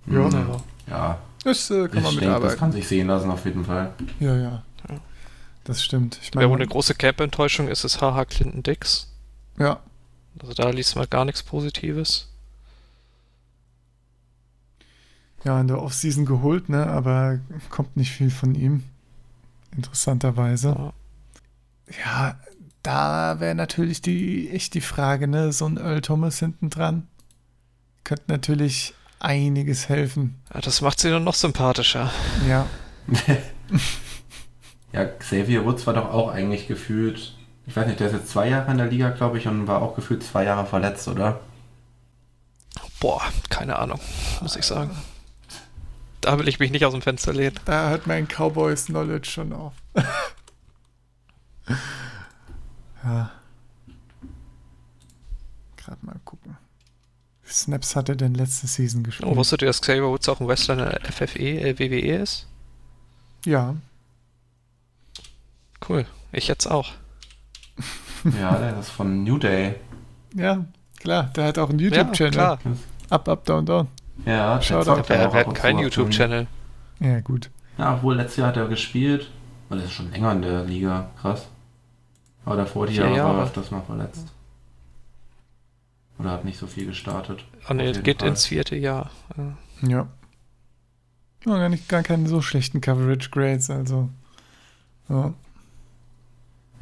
Ja.
Hm, ja.
Das äh, kann man mitarbeiten.
Das kann sich sehen lassen auf jeden Fall.
Ja, ja. Das stimmt.
Ich meine, Wer wohl eine große Camp-Enttäuschung ist, ist HH Clinton Dix.
Ja.
Also da liest man gar nichts Positives
ja, in der Offseason geholt, ne? aber kommt nicht viel von ihm. Interessanterweise. Ja, ja da wäre natürlich die, echt die Frage, ne? So ein Earl Thomas hinten dran. Könnte natürlich einiges helfen.
Ja, das macht sie dann noch sympathischer.
Ja.
ja, Xavier Woods war doch auch eigentlich gefühlt, ich weiß nicht, der ist jetzt zwei Jahre in der Liga, glaube ich, und war auch gefühlt zwei Jahre verletzt, oder?
Boah, keine Ahnung, muss ich sagen. Da will ich mich nicht aus dem Fenster lehnen.
Da hört mein Cowboys Knowledge schon auf. ja. Gerade mal gucken. Wie Snaps hat er denn letzte Season gespielt?
Oh, wusstet ihr, dass Xavier Woods auch ein Wrestler in der FFE, äh, WWE ist?
Ja.
Cool. Ich jetzt auch.
Ja, der ist von New Day.
Ja, klar. Der hat auch einen YouTube-Channel. Ja, Up, up, down, down.
Ja,
Schaut der, der, der hat keinen YouTube-Channel.
Ja, gut.
Ja, obwohl letztes Jahr hat er gespielt. Weil er ist schon länger in der Liga. Krass. Aber davor die Jahre, war er öfters mal verletzt. Oder hat nicht so viel gestartet.
Oh ne, geht Fall. ins vierte Jahr.
Ja. ja. Oh, gar, nicht, gar keine so schlechten Coverage Grades, also. Ja.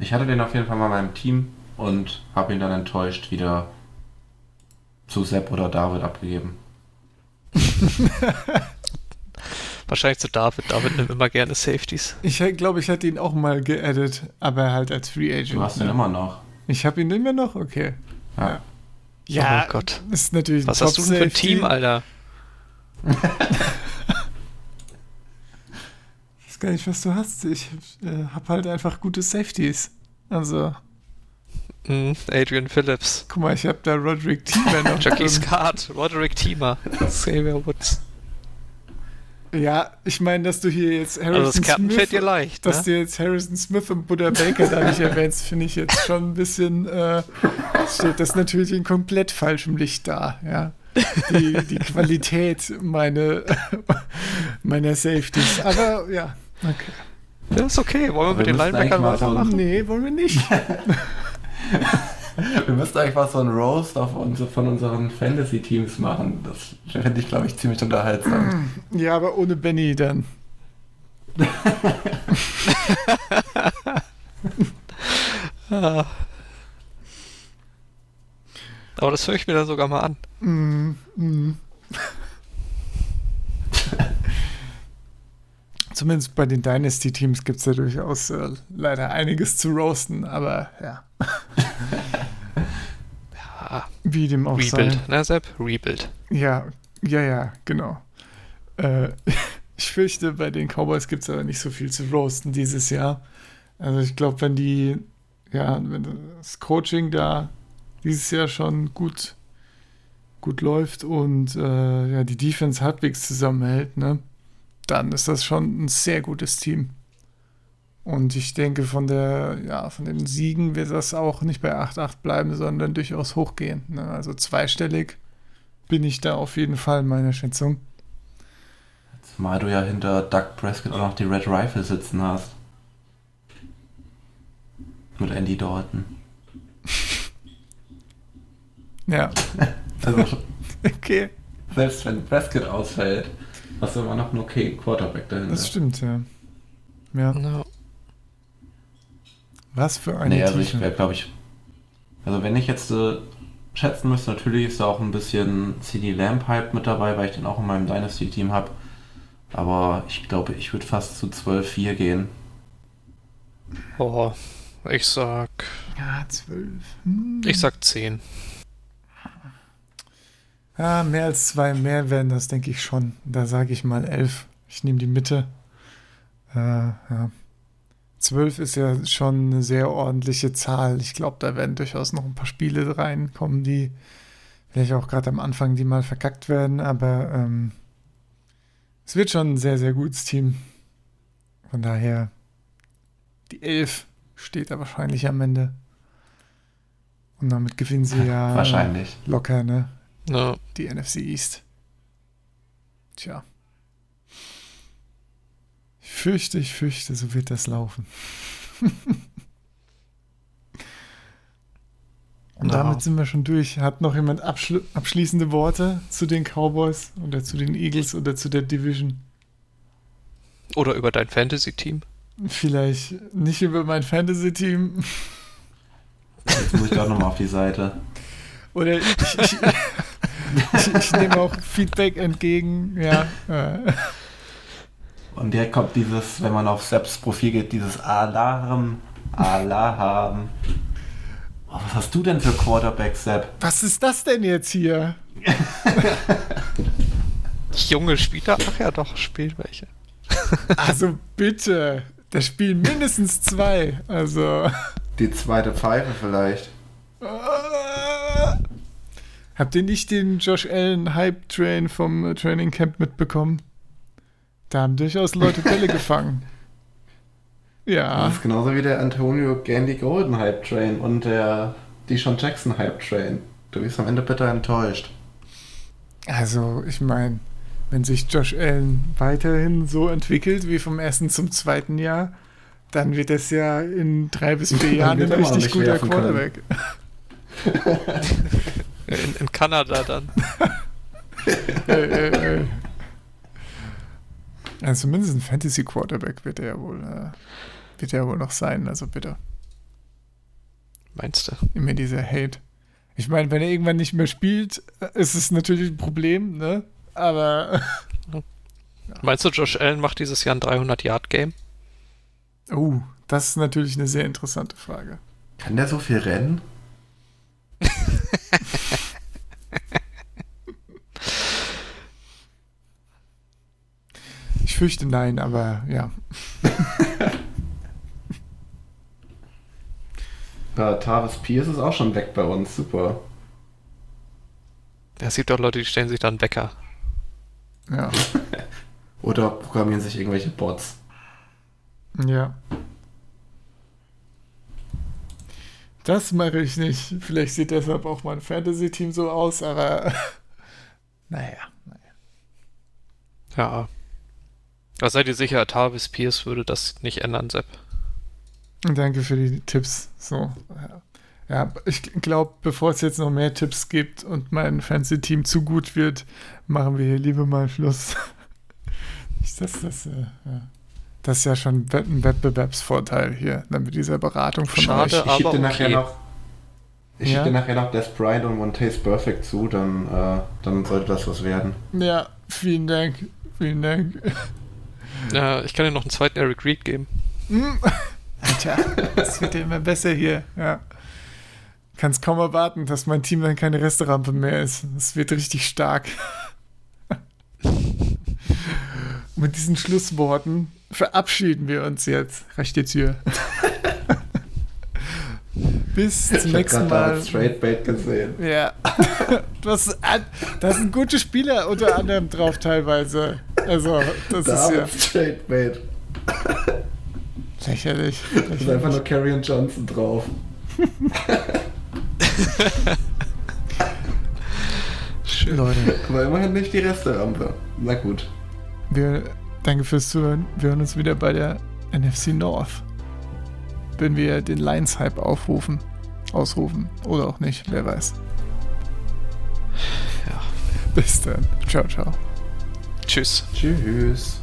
Ich hatte den auf jeden Fall mal in meinem Team und habe ihn dann enttäuscht wieder zu Sepp oder David abgegeben.
Wahrscheinlich zu David. David nimmt immer gerne Safeties.
Ich glaube, ich hätte ihn auch mal geaddet, aber halt als Free Agent.
Du hast ihn ne? immer noch.
Ich habe ihn immer noch? Okay.
Ja.
Ja, oh Gott.
ist natürlich
Was hast du denn für ein Team, Alter?
gar nicht, was du hast. Ich äh, habe halt einfach gute Safeties. Also.
Mm, Adrian Phillips.
Guck mal, ich habe da Roderick Thiemer noch.
Jackie Scott, Roderick Thiemer, Xavier Woods.
Ja, ich meine, dass du hier jetzt Harrison
also das Smith, fällt dir leicht,
dass ne? du jetzt Harrison Smith und Buddha Baker da nicht erwähnst, finde ich jetzt schon ein bisschen, äh, steht das natürlich in komplett falschem Licht da, ja. Die, die Qualität meine, meiner Safeties. Aber ja, okay.
Das ist okay. Wollen wir, wir mit den Linebackern weitermachen?
Nee, wollen wir nicht.
Wir müssten eigentlich mal so ein Roast auf unsere, von unseren Fantasy-Teams machen. Das fände ich, glaube ich, ziemlich unterhaltsam.
Ja, aber ohne Benny dann.
Aber das höre ich mir dann sogar mal an.
Mm, mm. Zumindest bei den Dynasty-Teams gibt es ja durchaus äh, leider einiges zu roasten, aber ja.
ja.
Wie dem auch
Rebuild,
sei.
ne, Sepp? Rebuild.
Ja, ja, ja, genau. Äh, ich fürchte, bei den Cowboys gibt es aber nicht so viel zu roasten dieses Jahr. Also ich glaube, wenn die, ja, wenn das Coaching da dieses Jahr schon gut, gut läuft und äh, ja, die Defense halbwegs zusammenhält, ne? Dann ist das schon ein sehr gutes Team. Und ich denke, von der, ja, von den Siegen wird das auch nicht bei 8-8 bleiben, sondern durchaus hochgehen. Ne? Also zweistellig bin ich da auf jeden Fall meiner Schätzung.
Zumal du ja hinter Doug Prescott auch noch die Red Rifle sitzen hast. Mit Andy Dalton.
ja.
also,
okay.
Selbst wenn Prescott ausfällt, Hast du immer noch einen okay Quarterback dahinter.
Das stimmt, ja. Ja. No. Was für eine
Nee, also ich wäre, glaube ich. Also wenn ich jetzt äh, schätzen müsste, natürlich ist da auch ein bisschen CD Lamp Hype mit dabei, weil ich den auch in meinem Dynasty-Team habe. Aber ich glaube, ich würde fast zu 12-4 gehen.
Oh, ich sag.
Ja, 12.
Hm. Ich sag 10.
Ja, mehr als zwei mehr werden das, denke ich schon. Da sage ich mal elf. Ich nehme die Mitte. Äh, ja. Zwölf ist ja schon eine sehr ordentliche Zahl. Ich glaube, da werden durchaus noch ein paar Spiele reinkommen, die vielleicht auch gerade am Anfang die mal verkackt werden, aber ähm, es wird schon ein sehr, sehr gutes Team. Von daher, die elf steht da wahrscheinlich am Ende. Und damit gewinnen sie ja
wahrscheinlich
locker, ne?
No.
Die NFC East. Tja. Ich fürchte, ich fürchte, so wird das laufen. Und no. damit sind wir schon durch. Hat noch jemand abschli abschließende Worte zu den Cowboys oder zu den Eagles oder zu der Division?
Oder über dein Fantasy-Team?
Vielleicht nicht über mein Fantasy-Team.
Jetzt muss ich doch nochmal auf die Seite.
Oder ich, ich, ich, ich nehme auch Feedback entgegen, ja.
Und direkt kommt dieses, wenn man auf Seps Profil geht, dieses Alarm, Alarm. Oh, was hast du denn für Quarterback, Sepp?
Was ist das denn jetzt hier?
Junge Spieler? Ach ja, doch, spielt welche.
also bitte, da spielen mindestens zwei. Also.
Die zweite Pfeife vielleicht.
Habt ihr nicht den Josh Allen Hype Train vom äh, Training Camp mitbekommen? Da haben durchaus Leute Bälle gefangen. Ja.
Das ist genauso wie der Antonio Gandy Golden Hype Train und der Deshaun Jackson Hype Train. Du bist am Ende bitter enttäuscht.
Also, ich meine, wenn sich Josh Allen weiterhin so entwickelt wie vom ersten zum zweiten Jahr, dann wird es ja in drei bis vier Jahren ein richtig guter Quarterback.
in, in, Kanada dann.
äh, äh, äh. Also zumindest ein Fantasy Quarterback wird er ja wohl, äh, wird er wohl noch sein, also bitte.
Meinst du?
Immer dieser Hate. Ich meine, wenn er irgendwann nicht mehr spielt, ist es natürlich ein Problem, ne? Aber.
Meinst du, Josh Allen macht dieses Jahr ein 300-Yard-Game?
Oh, das ist natürlich eine sehr interessante Frage.
Kann der so viel rennen?
ich fürchte nein, aber ja.
ja Tavis Pierce ist auch schon weg bei uns, super.
Ja, es gibt auch Leute, die stellen sich dann Wecker.
Ja.
Oder programmieren sich irgendwelche Bots.
Ja. Das mache ich nicht. Vielleicht sieht deshalb auch mein Fantasy-Team so aus, aber naja, naja.
Ja. Aber seid ihr sicher, Tarvis Pierce würde das nicht ändern, Sepp?
Danke für die Tipps. So, ja. Ja, ich glaube, bevor es jetzt noch mehr Tipps gibt und mein Fantasy-Team zu gut wird, machen wir hier lieber mal Schluss. Ich, das, das, äh, ja. das ist ja schon ein Wettbewerbsvorteil hier, dann mit dieser Beratung von
Schade,
euch. Ich
aber
dir
okay.
nachher noch, ich
Ja?
schicke dir nachher noch Death Bryant und One Taste Perfect zu, dann, äh, dann sollte das was werden.
Ja, vielen Dank. Vielen Dank.
Ja, ich kann dir noch einen zweiten Eric Reed geben.
Hm. Alter, das wird ja immer besser hier. Ja. Kannst kaum erwarten, dass mein Team dann keine Resterampe mehr ist. Es wird richtig stark. Mit diesen Schlussworten verabschieden wir uns jetzt. Recht die Tür. Bis zum
Ich
nächsten Mal.
als Straight Bait gesehen.
Ja. Das, da sind gute Spieler unter anderem drauf teilweise. Also, das
Da
ist ja
Straight Bait.
lächerlich.
Da ist einfach nur Carrion Johnson drauf.
Schön.
Leute,
Aber immerhin nicht die Resterampe. Na gut.
wir, danke fürs Zuhören. Wir hören uns wieder bei der NFC North. Wenn wir den Lions-Hype aufrufen, ausrufen. Oder auch nicht, wer weiß.
Ja.
Bis dann. Ciao, ciao.
Tschüss.
Tschüss.